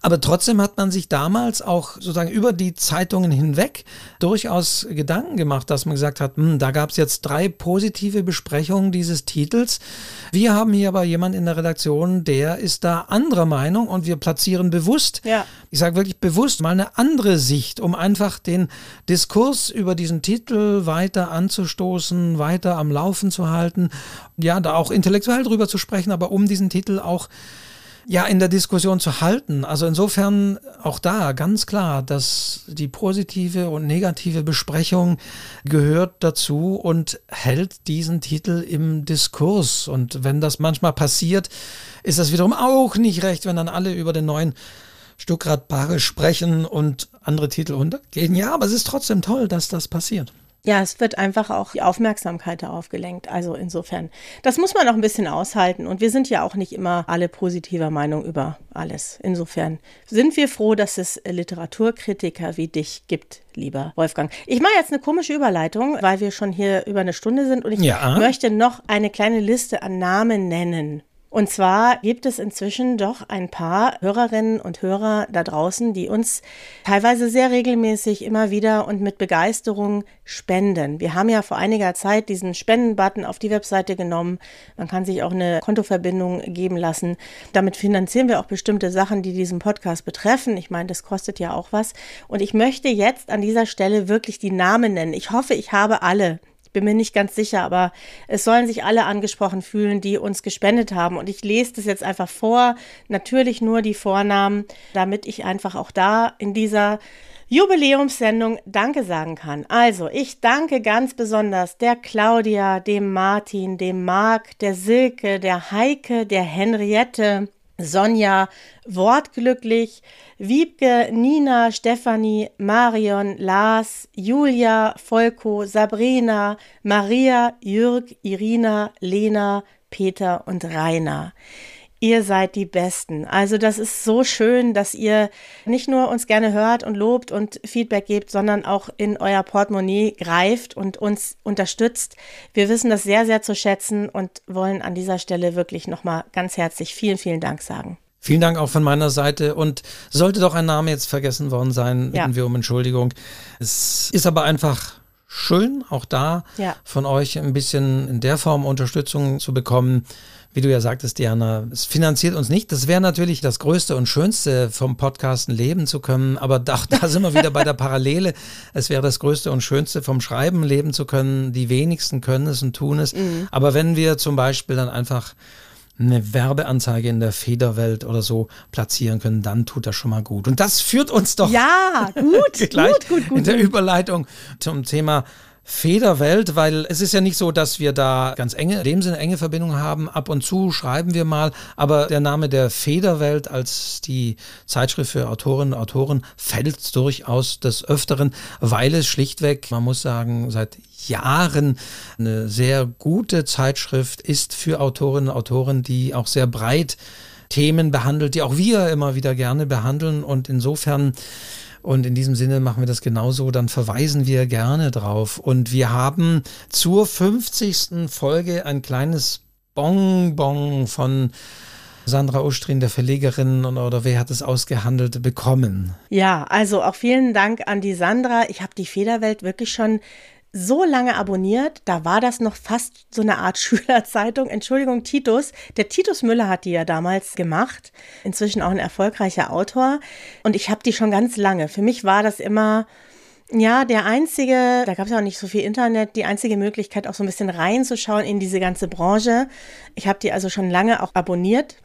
Speaker 3: Aber trotzdem hat man sich damals auch sozusagen über die Zeitungen hinweg durchaus Gedanken gemacht, dass man gesagt hat, hm, da gab es jetzt drei positive Besprechungen dieses Titels. Wir haben hier aber jemand in der Redaktion, der ist da anderer Meinung und wir platzieren bewusst, ja. ich sage wirklich bewusst, mal eine andere Sicht, um einfach den Diskurs über diesen Titel weiter anzustoßen, weiter am Laufen zu halten, ja, da auch intellektuell drüber zu sprechen, aber um diesen Titel auch ja in der Diskussion zu halten. Also insofern auch da ganz klar, dass die positive und negative Besprechung gehört dazu und hält diesen Titel im Diskurs. Und wenn das manchmal passiert, ist das wiederum auch nicht recht, wenn dann alle über den neuen Stuckrad Paare sprechen und andere Titel untergehen. Ja, aber es ist trotzdem toll, dass das passiert.
Speaker 2: Ja, es wird einfach auch die Aufmerksamkeit darauf gelenkt. Also insofern, das muss man auch ein bisschen aushalten. Und wir sind ja auch nicht immer alle positiver Meinung über alles. Insofern sind wir froh, dass es Literaturkritiker wie dich gibt, lieber Wolfgang. Ich mache jetzt eine komische Überleitung, weil wir schon hier über eine Stunde sind und ich ja. möchte noch eine kleine Liste an Namen nennen. Und zwar gibt es inzwischen doch ein paar Hörerinnen und Hörer da draußen, die uns teilweise sehr regelmäßig immer wieder und mit Begeisterung spenden. Wir haben ja vor einiger Zeit diesen Spendenbutton auf die Webseite genommen. Man kann sich auch eine Kontoverbindung geben lassen. Damit finanzieren wir auch bestimmte Sachen, die diesen Podcast betreffen. Ich meine, das kostet ja auch was. Und ich möchte jetzt an dieser Stelle wirklich die Namen nennen. Ich hoffe, ich habe alle bin mir nicht ganz sicher, aber es sollen sich alle angesprochen fühlen, die uns gespendet haben. Und ich lese das jetzt einfach vor, natürlich nur die Vornamen, damit ich einfach auch da in dieser Jubiläumssendung Danke sagen kann. Also, ich danke ganz besonders der Claudia, dem Martin, dem Marc, der Silke, der Heike, der Henriette, Sonja, Wortglücklich, Wiebke, Nina, Stefanie, Marion, Lars, Julia, Volko, Sabrina, Maria, Jürg, Irina, Lena, Peter und Rainer. Ihr seid die Besten. Also das ist so schön, dass ihr nicht nur uns gerne hört und lobt und Feedback gebt, sondern auch in euer Portemonnaie greift und uns unterstützt. Wir wissen das sehr, sehr zu schätzen und wollen an dieser Stelle wirklich nochmal ganz herzlich vielen, vielen Dank sagen.
Speaker 3: Vielen Dank auch von meiner Seite. Und sollte doch ein Name jetzt vergessen worden sein, bitten ja. wir um Entschuldigung. Es ist aber einfach schön, auch da ja. von euch ein bisschen in der Form Unterstützung zu bekommen wie du ja sagtest, Diana, es finanziert uns nicht. Das wäre natürlich das Größte und Schönste vom Podcasten leben zu können, aber da, da sind wir wieder bei der Parallele. Es wäre das Größte und Schönste vom Schreiben leben zu können. Die wenigsten können es und tun es. Mhm. Aber wenn wir zum Beispiel dann einfach eine Werbeanzeige in der Federwelt oder so platzieren können, dann tut das schon mal gut. Und das führt uns doch
Speaker 2: ja, gut,
Speaker 3: gleich
Speaker 2: gut, gut, gut,
Speaker 3: in der Überleitung zum Thema Federwelt, weil es ist ja nicht so, dass wir da ganz enge, in dem Sinne enge Verbindungen haben. Ab und zu schreiben wir mal, aber der Name der Federwelt als die Zeitschrift für Autorinnen und Autoren fällt durchaus des Öfteren, weil es schlichtweg, man muss sagen, seit Jahren eine sehr gute Zeitschrift ist für Autorinnen und Autoren, die auch sehr breit Themen behandelt, die auch wir immer wieder gerne behandeln und insofern und in diesem Sinne machen wir das genauso, dann verweisen wir gerne drauf. Und wir haben zur 50. Folge ein kleines Bonbon von Sandra Ustrin, der Verlegerin, oder wer hat es ausgehandelt, bekommen?
Speaker 2: Ja, also auch vielen Dank an die Sandra. Ich habe die Federwelt wirklich schon so lange abonniert, da war das noch fast so eine Art Schülerzeitung. Entschuldigung, Titus. Der Titus Müller hat die ja damals gemacht. Inzwischen auch ein erfolgreicher Autor. Und ich habe die schon ganz lange. Für mich war das immer, ja, der einzige, da gab es ja auch nicht so viel Internet, die einzige Möglichkeit, auch so ein bisschen reinzuschauen in diese ganze Branche. Ich habe die also schon lange auch abonniert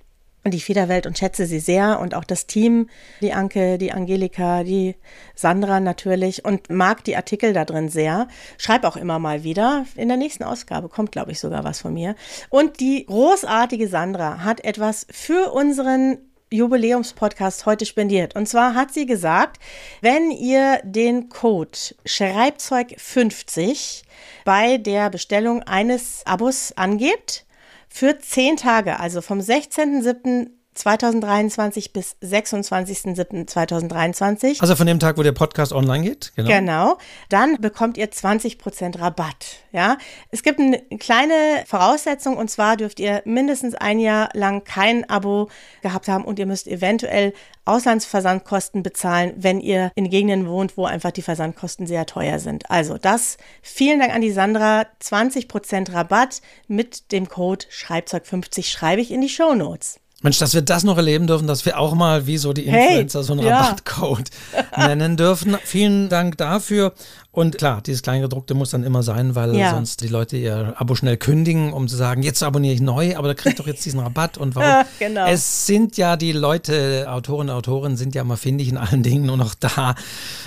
Speaker 2: die Federwelt und schätze sie sehr und auch das Team, die Anke, die Angelika, die Sandra natürlich und mag die Artikel da drin sehr. Schreib auch immer mal wieder. In der nächsten Ausgabe kommt, glaube ich, sogar was von mir. Und die großartige Sandra hat etwas für unseren Jubiläumspodcast heute spendiert. Und zwar hat sie gesagt, wenn ihr den Code Schreibzeug50 bei der Bestellung eines Abos angebt, für zehn Tage, also vom 16.07. 2023 bis 26.07.2023.
Speaker 3: Also von dem Tag, wo der Podcast online geht?
Speaker 2: Genau. Genau. Dann bekommt ihr 20% Rabatt. Ja. Es gibt eine kleine Voraussetzung und zwar dürft ihr mindestens ein Jahr lang kein Abo gehabt haben und ihr müsst eventuell Auslandsversandkosten bezahlen, wenn ihr in Gegenden wohnt, wo einfach die Versandkosten sehr teuer sind. Also das, vielen Dank an die Sandra. 20% Rabatt mit dem Code Schreibzeug50 schreibe ich in die Show Notes.
Speaker 3: Mensch, dass wir das noch erleben dürfen, dass wir auch mal wie so die Influencer hey, so einen ja. Rabattcode nennen dürfen. Vielen Dank dafür. Und klar, dieses Kleingedruckte muss dann immer sein, weil ja. sonst die Leute ihr Abo schnell kündigen, um zu sagen, jetzt abonniere ich neu, aber da kriegt doch jetzt diesen Rabatt und warum? genau. Es sind ja die Leute, Autorinnen und Autoren sind ja immer findig in allen Dingen nur noch da.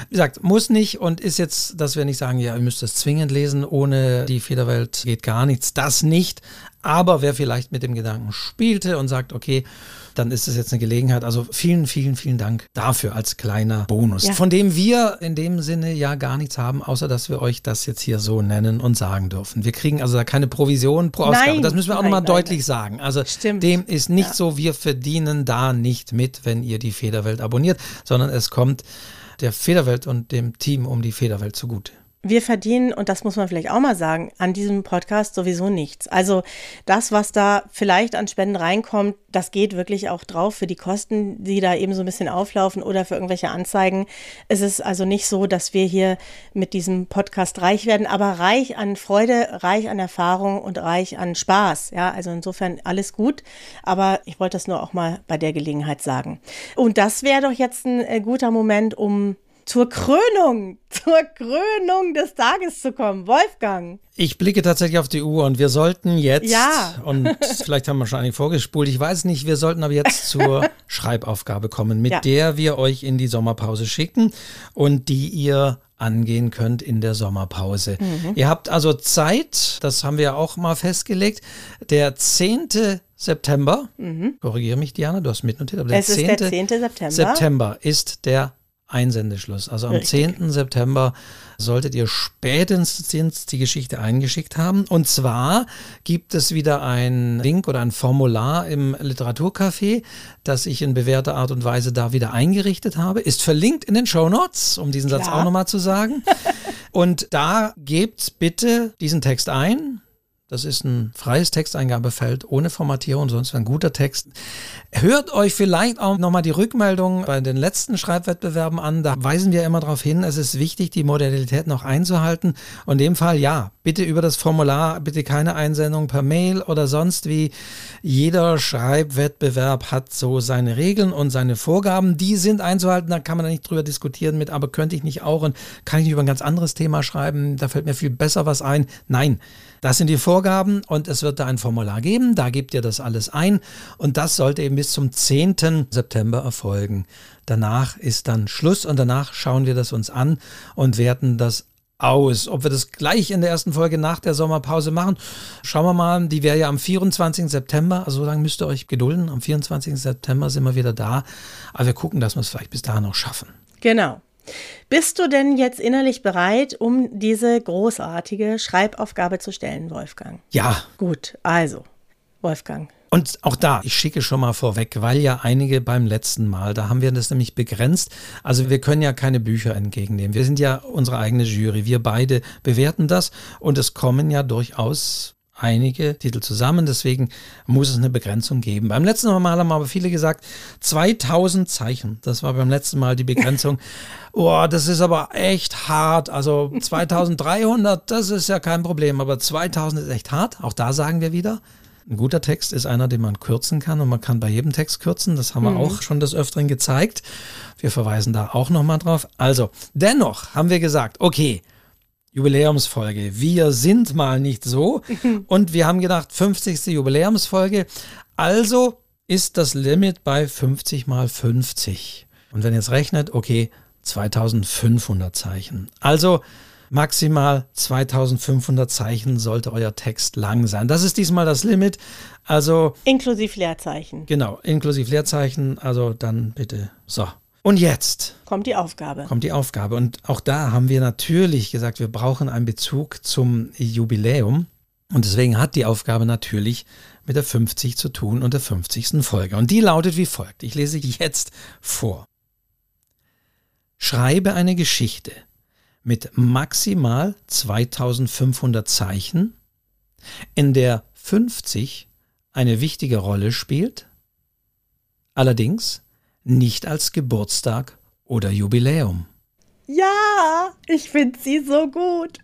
Speaker 3: Wie gesagt, muss nicht und ist jetzt, dass wir nicht sagen, ja, ihr müsst es zwingend lesen, ohne die Federwelt geht gar nichts. Das nicht. Aber wer vielleicht mit dem Gedanken spielte und sagt, okay, dann ist es jetzt eine Gelegenheit. Also vielen, vielen, vielen Dank dafür als kleiner Bonus, ja. von dem wir in dem Sinne ja gar nichts haben, außer dass wir euch das jetzt hier so nennen und sagen dürfen. Wir kriegen also da keine Provision pro Ausgabe. Nein, das müssen wir auch nochmal deutlich nein. sagen. Also Stimmt. dem ist nicht ja. so, wir verdienen da nicht mit, wenn ihr die Federwelt abonniert, sondern es kommt der Federwelt und dem Team um die Federwelt zugute
Speaker 2: wir verdienen, und das muss man vielleicht auch mal sagen, an diesem Podcast sowieso nichts. Also das, was da vielleicht an Spenden reinkommt, das geht wirklich auch drauf für die Kosten, die da eben so ein bisschen auflaufen oder für irgendwelche Anzeigen. Es ist also nicht so, dass wir hier mit diesem Podcast reich werden, aber reich an Freude, reich an Erfahrung und reich an Spaß. Ja, also insofern alles gut. Aber ich wollte das nur auch mal bei der Gelegenheit sagen. Und das wäre doch jetzt ein äh, guter Moment, um zur Krönung, zur Krönung des Tages zu kommen. Wolfgang.
Speaker 3: Ich blicke tatsächlich auf die Uhr und wir sollten jetzt, ja. und vielleicht haben wir schon eigentlich vorgespult, ich weiß nicht, wir sollten aber jetzt zur Schreibaufgabe kommen, mit ja. der wir euch in die Sommerpause schicken und die ihr angehen könnt in der Sommerpause. Mhm. Ihr habt also Zeit, das haben wir ja auch mal festgelegt, der 10. September, mhm. korrigiere mich Diana, du hast mitnotiert, aber der,
Speaker 2: es 10. Ist der 10. September.
Speaker 3: September ist der Einsendeschluss. Also am Richtig. 10. September solltet ihr spätestens die Geschichte eingeschickt haben. Und zwar gibt es wieder ein Link oder ein Formular im Literaturcafé, das ich in bewährter Art und Weise da wieder eingerichtet habe. Ist verlinkt in den Show Notes, um diesen Satz ja. auch nochmal zu sagen. und da gebt bitte diesen Text ein, das ist ein freies Texteingabefeld ohne Formatierung, sonst ein guter Text. Hört euch vielleicht auch nochmal die Rückmeldung bei den letzten Schreibwettbewerben an. Da weisen wir immer darauf hin, es ist wichtig, die Modalität noch einzuhalten. Und in dem Fall ja, bitte über das Formular, bitte keine Einsendung per Mail oder sonst wie. Jeder Schreibwettbewerb hat so seine Regeln und seine Vorgaben. Die sind einzuhalten, da kann man da nicht drüber diskutieren mit, aber könnte ich nicht auch und kann ich nicht über ein ganz anderes Thema schreiben, da fällt mir viel besser was ein. Nein. Das sind die Vorgaben und es wird da ein Formular geben, da gebt ihr das alles ein und das sollte eben bis zum 10. September erfolgen. Danach ist dann Schluss und danach schauen wir das uns an und werten das aus. Ob wir das gleich in der ersten Folge nach der Sommerpause machen, schauen wir mal. Die wäre ja am 24. September, also so lange müsst ihr euch gedulden. Am 24. September sind wir wieder da. Aber wir gucken, dass wir es vielleicht bis dahin noch schaffen.
Speaker 2: Genau. Bist du denn jetzt innerlich bereit, um diese großartige Schreibaufgabe zu stellen, Wolfgang?
Speaker 3: Ja.
Speaker 2: Gut, also, Wolfgang.
Speaker 3: Und auch da, ich schicke schon mal vorweg, weil ja einige beim letzten Mal, da haben wir das nämlich begrenzt. Also wir können ja keine Bücher entgegennehmen. Wir sind ja unsere eigene Jury. Wir beide bewerten das und es kommen ja durchaus einige Titel zusammen, deswegen muss es eine Begrenzung geben. Beim letzten Mal haben aber viele gesagt, 2000 Zeichen. Das war beim letzten Mal die Begrenzung. oh, das ist aber echt hart. Also 2300, das ist ja kein Problem, aber 2000 ist echt hart. Auch da sagen wir wieder, ein guter Text ist einer, den man kürzen kann und man kann bei jedem Text kürzen. Das haben wir mhm. auch schon des Öfteren gezeigt. Wir verweisen da auch nochmal drauf. Also, dennoch haben wir gesagt, okay, Jubiläumsfolge. Wir sind mal nicht so. Und wir haben gedacht, 50. Jubiläumsfolge. Also ist das Limit bei 50 mal 50. Und wenn ihr jetzt rechnet, okay, 2500 Zeichen. Also maximal 2500 Zeichen sollte euer Text lang sein. Das ist diesmal das Limit. Also
Speaker 2: inklusive Leerzeichen.
Speaker 3: Genau, inklusive Leerzeichen. Also dann bitte so. Und jetzt
Speaker 2: kommt die Aufgabe.
Speaker 3: Kommt die Aufgabe. Und auch da haben wir natürlich gesagt, wir brauchen einen Bezug zum Jubiläum. Und deswegen hat die Aufgabe natürlich mit der 50 zu tun und der 50. Folge. Und die lautet wie folgt. Ich lese jetzt vor. Schreibe eine Geschichte mit maximal 2500 Zeichen, in der 50 eine wichtige Rolle spielt, allerdings nicht als Geburtstag oder Jubiläum.
Speaker 2: Ja, ich finde sie so gut.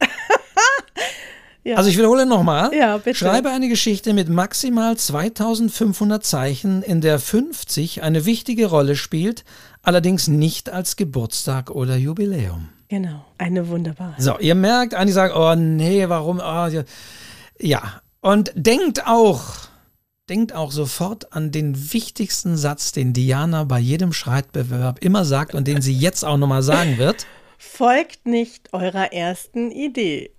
Speaker 3: ja. Also ich wiederhole nochmal. Ja, bitte. Schreibe eine Geschichte mit maximal 2500 Zeichen, in der 50 eine wichtige Rolle spielt, allerdings nicht als Geburtstag oder Jubiläum.
Speaker 2: Genau, eine wunderbare.
Speaker 3: So, ihr merkt, einige sagen, oh nee, warum? Oh, ja, und denkt auch, denkt auch sofort an den wichtigsten Satz, den Diana bei jedem Schreibbewerb immer sagt und den sie jetzt auch nochmal sagen wird.
Speaker 2: Folgt nicht eurer ersten Idee,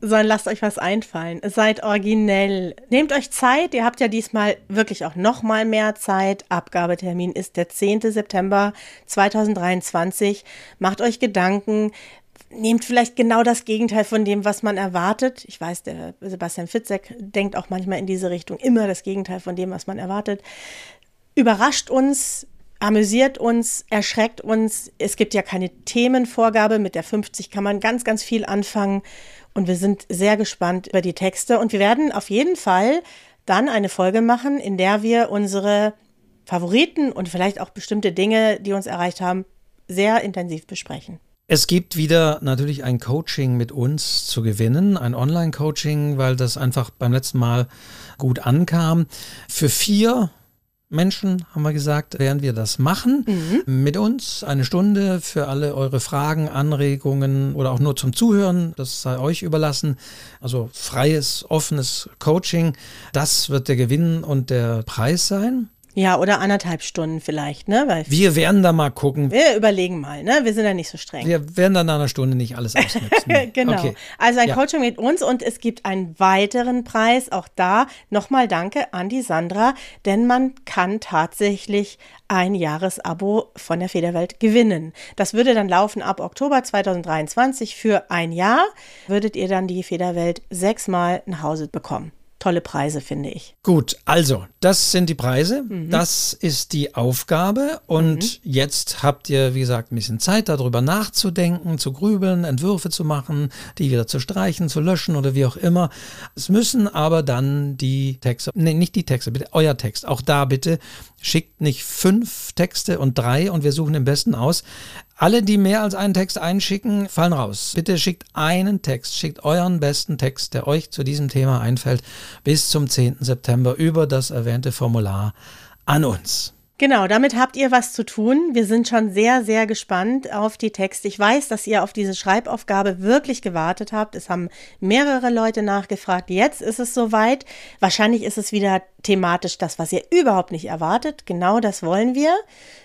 Speaker 2: sondern lasst euch was einfallen. Seid originell. Nehmt euch Zeit. Ihr habt ja diesmal wirklich auch nochmal mehr Zeit. Abgabetermin ist der 10. September 2023. Macht euch Gedanken nehmt vielleicht genau das Gegenteil von dem, was man erwartet. Ich weiß, der Sebastian Fitzek denkt auch manchmal in diese Richtung, immer das Gegenteil von dem, was man erwartet. Überrascht uns, amüsiert uns, erschreckt uns. Es gibt ja keine Themenvorgabe. Mit der 50 kann man ganz, ganz viel anfangen. Und wir sind sehr gespannt über die Texte. Und wir werden auf jeden Fall dann eine Folge machen, in der wir unsere Favoriten und vielleicht auch bestimmte Dinge, die uns erreicht haben, sehr intensiv besprechen.
Speaker 3: Es gibt wieder natürlich ein Coaching mit uns zu gewinnen, ein Online-Coaching, weil das einfach beim letzten Mal gut ankam. Für vier Menschen, haben wir gesagt, werden wir das machen. Mhm. Mit uns eine Stunde für alle eure Fragen, Anregungen oder auch nur zum Zuhören. Das sei euch überlassen. Also freies, offenes Coaching. Das wird der Gewinn und der Preis sein.
Speaker 2: Ja, oder anderthalb Stunden vielleicht, ne?
Speaker 3: Weil wir werden da mal gucken.
Speaker 2: Wir überlegen mal, ne? Wir sind ja nicht so streng.
Speaker 3: Wir werden dann nach einer Stunde nicht alles ausnutzen.
Speaker 2: genau. Okay. Also ein ja. Coaching mit uns und es gibt einen weiteren Preis. Auch da nochmal Danke an die Sandra, denn man kann tatsächlich ein Jahresabo von der Federwelt gewinnen. Das würde dann laufen ab Oktober 2023 für ein Jahr. Würdet ihr dann die Federwelt sechsmal nach Hause bekommen tolle Preise, finde ich.
Speaker 3: Gut, also, das sind die Preise. Mhm. Das ist die Aufgabe. Und mhm. jetzt habt ihr, wie gesagt, ein bisschen Zeit, darüber nachzudenken, zu grübeln, Entwürfe zu machen, die wieder zu streichen, zu löschen oder wie auch immer. Es müssen aber dann die Texte, nee, nicht die Texte, bitte euer Text. Auch da bitte schickt nicht fünf Texte und drei und wir suchen den besten aus. Alle, die mehr als einen Text einschicken, fallen raus. Bitte schickt einen Text, schickt euren besten Text, der euch zu diesem Thema einfällt, bis zum 10. September über das erwähnte Formular an uns.
Speaker 2: Genau, damit habt ihr was zu tun. Wir sind schon sehr, sehr gespannt auf die Texte. Ich weiß, dass ihr auf diese Schreibaufgabe wirklich gewartet habt. Es haben mehrere Leute nachgefragt. Jetzt ist es soweit. Wahrscheinlich ist es wieder thematisch das, was ihr überhaupt nicht erwartet. Genau das wollen wir.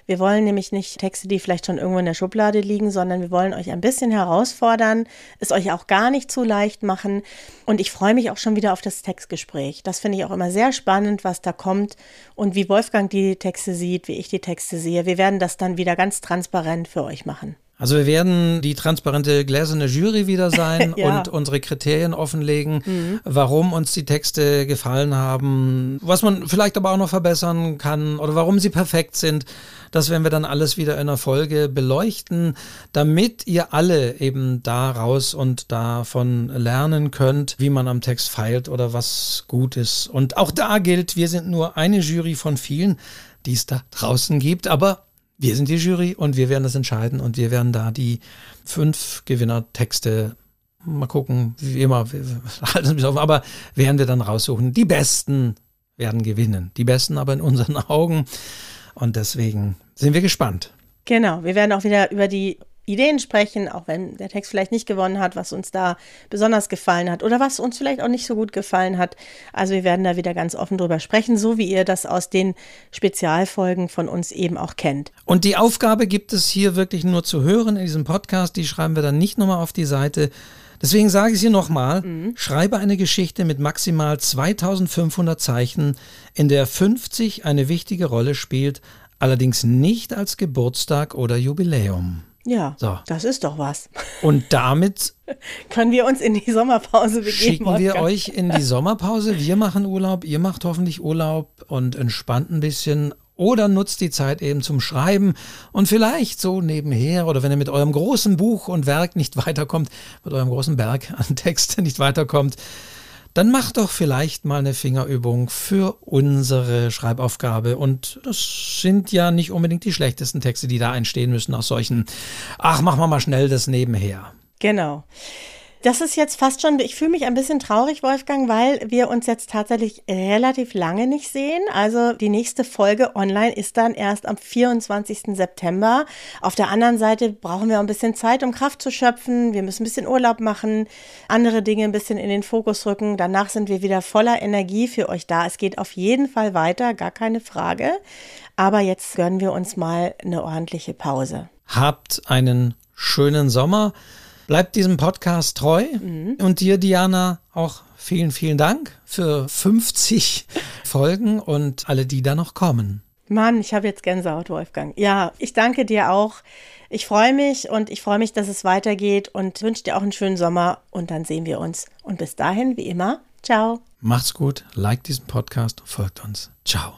Speaker 2: Wir wollen nämlich nicht Texte, die vielleicht schon irgendwo in der Schublade liegen, sondern wir wollen euch ein bisschen herausfordern, es euch auch gar nicht zu leicht machen. Und ich freue mich auch schon wieder auf das Textgespräch. Das finde ich auch immer sehr spannend, was da kommt und wie Wolfgang die Texte sieht, wie ich die Texte sehe. Wir werden das dann wieder ganz transparent für euch machen.
Speaker 3: Also wir werden die transparente gläserne Jury wieder sein
Speaker 2: Ja.
Speaker 3: und unsere Kriterien offenlegen, warum uns die Texte gefallen haben, was man vielleicht aber auch noch verbessern kann oder warum sie perfekt sind. Das werden wir dann alles wieder in einer Folge beleuchten, damit ihr alle eben daraus und davon lernen könnt, wie man am Text feilt oder was gut ist. Und auch da gilt, wir sind nur eine Jury von vielen, die es da draußen gibt, aber wir sind die Jury und wir werden das entscheiden und wir werden da die fünf Gewinnertexte mal gucken, wie immer, wir halten es ein bisschen offen, aber werden wir dann raussuchen. Die Besten werden gewinnen. Die Besten aber in unseren Augen. Und deswegen sind wir gespannt.
Speaker 2: Genau, wir werden auch wieder über die Ideen sprechen, auch wenn der Text vielleicht nicht gewonnen hat, was uns da besonders gefallen hat oder was uns vielleicht auch nicht so gut gefallen hat. Also wir werden da wieder ganz offen drüber sprechen, so wie ihr das aus den Spezialfolgen von uns eben auch kennt.
Speaker 3: Und die Aufgabe gibt es hier wirklich nur zu hören in diesem Podcast. Die schreiben wir dann nicht nochmal auf die Seite. Deswegen sage ich es hier nochmal. Schreibe eine Geschichte mit maximal 2500 Zeichen, in der 50 eine wichtige Rolle spielt, allerdings nicht als Geburtstag oder Jubiläum.
Speaker 2: Ja,
Speaker 3: So.
Speaker 2: das ist doch was.
Speaker 3: Und damit
Speaker 2: Können wir uns in die Sommerpause begeben?
Speaker 3: schicken wir
Speaker 2: Wolfgang?
Speaker 3: euch in die Sommerpause. Wir machen Urlaub, ihr macht hoffentlich Urlaub und entspannt ein bisschen oder nutzt die Zeit eben zum Schreiben und vielleicht so nebenher oder wenn ihr mit eurem großen Buch und Werk nicht weiterkommt, mit eurem großen Berg an Texte nicht weiterkommt, dann macht doch vielleicht mal eine Fingerübung für unsere Schreibaufgabe. Und das sind ja nicht unbedingt die schlechtesten Texte, die da entstehen müssen aus solchen, ach, machen wir mal schnell das nebenher.
Speaker 2: Genau. Das ist jetzt fast schon, ich fühle mich ein bisschen traurig, Wolfgang, weil wir uns jetzt tatsächlich relativ lange nicht sehen. Also die nächste Folge online ist dann erst am 24. September. Auf der anderen Seite brauchen wir auch ein bisschen Zeit, um Kraft zu schöpfen. Wir müssen ein bisschen Urlaub machen, andere Dinge ein bisschen in den Fokus rücken. Danach sind wir wieder voller Energie für euch da. Es geht auf jeden Fall weiter, gar keine Frage. Aber jetzt gönnen wir uns mal eine ordentliche Pause.
Speaker 3: Habt einen schönen Sommer. Bleibt diesem Podcast treu. Und dir, Diana, auch vielen, vielen Dank für 50 Folgen und alle, die da noch kommen.
Speaker 2: Mann, ich habe jetzt Gänsehaut, Wolfgang. Ja, ich danke dir auch. Ich freue mich und ich freue mich, dass es weitergeht und wünsche dir auch einen schönen Sommer und dann sehen wir uns. Und bis dahin, wie immer, ciao.
Speaker 3: Macht's gut, liked diesen Podcast und folgt uns. Ciao.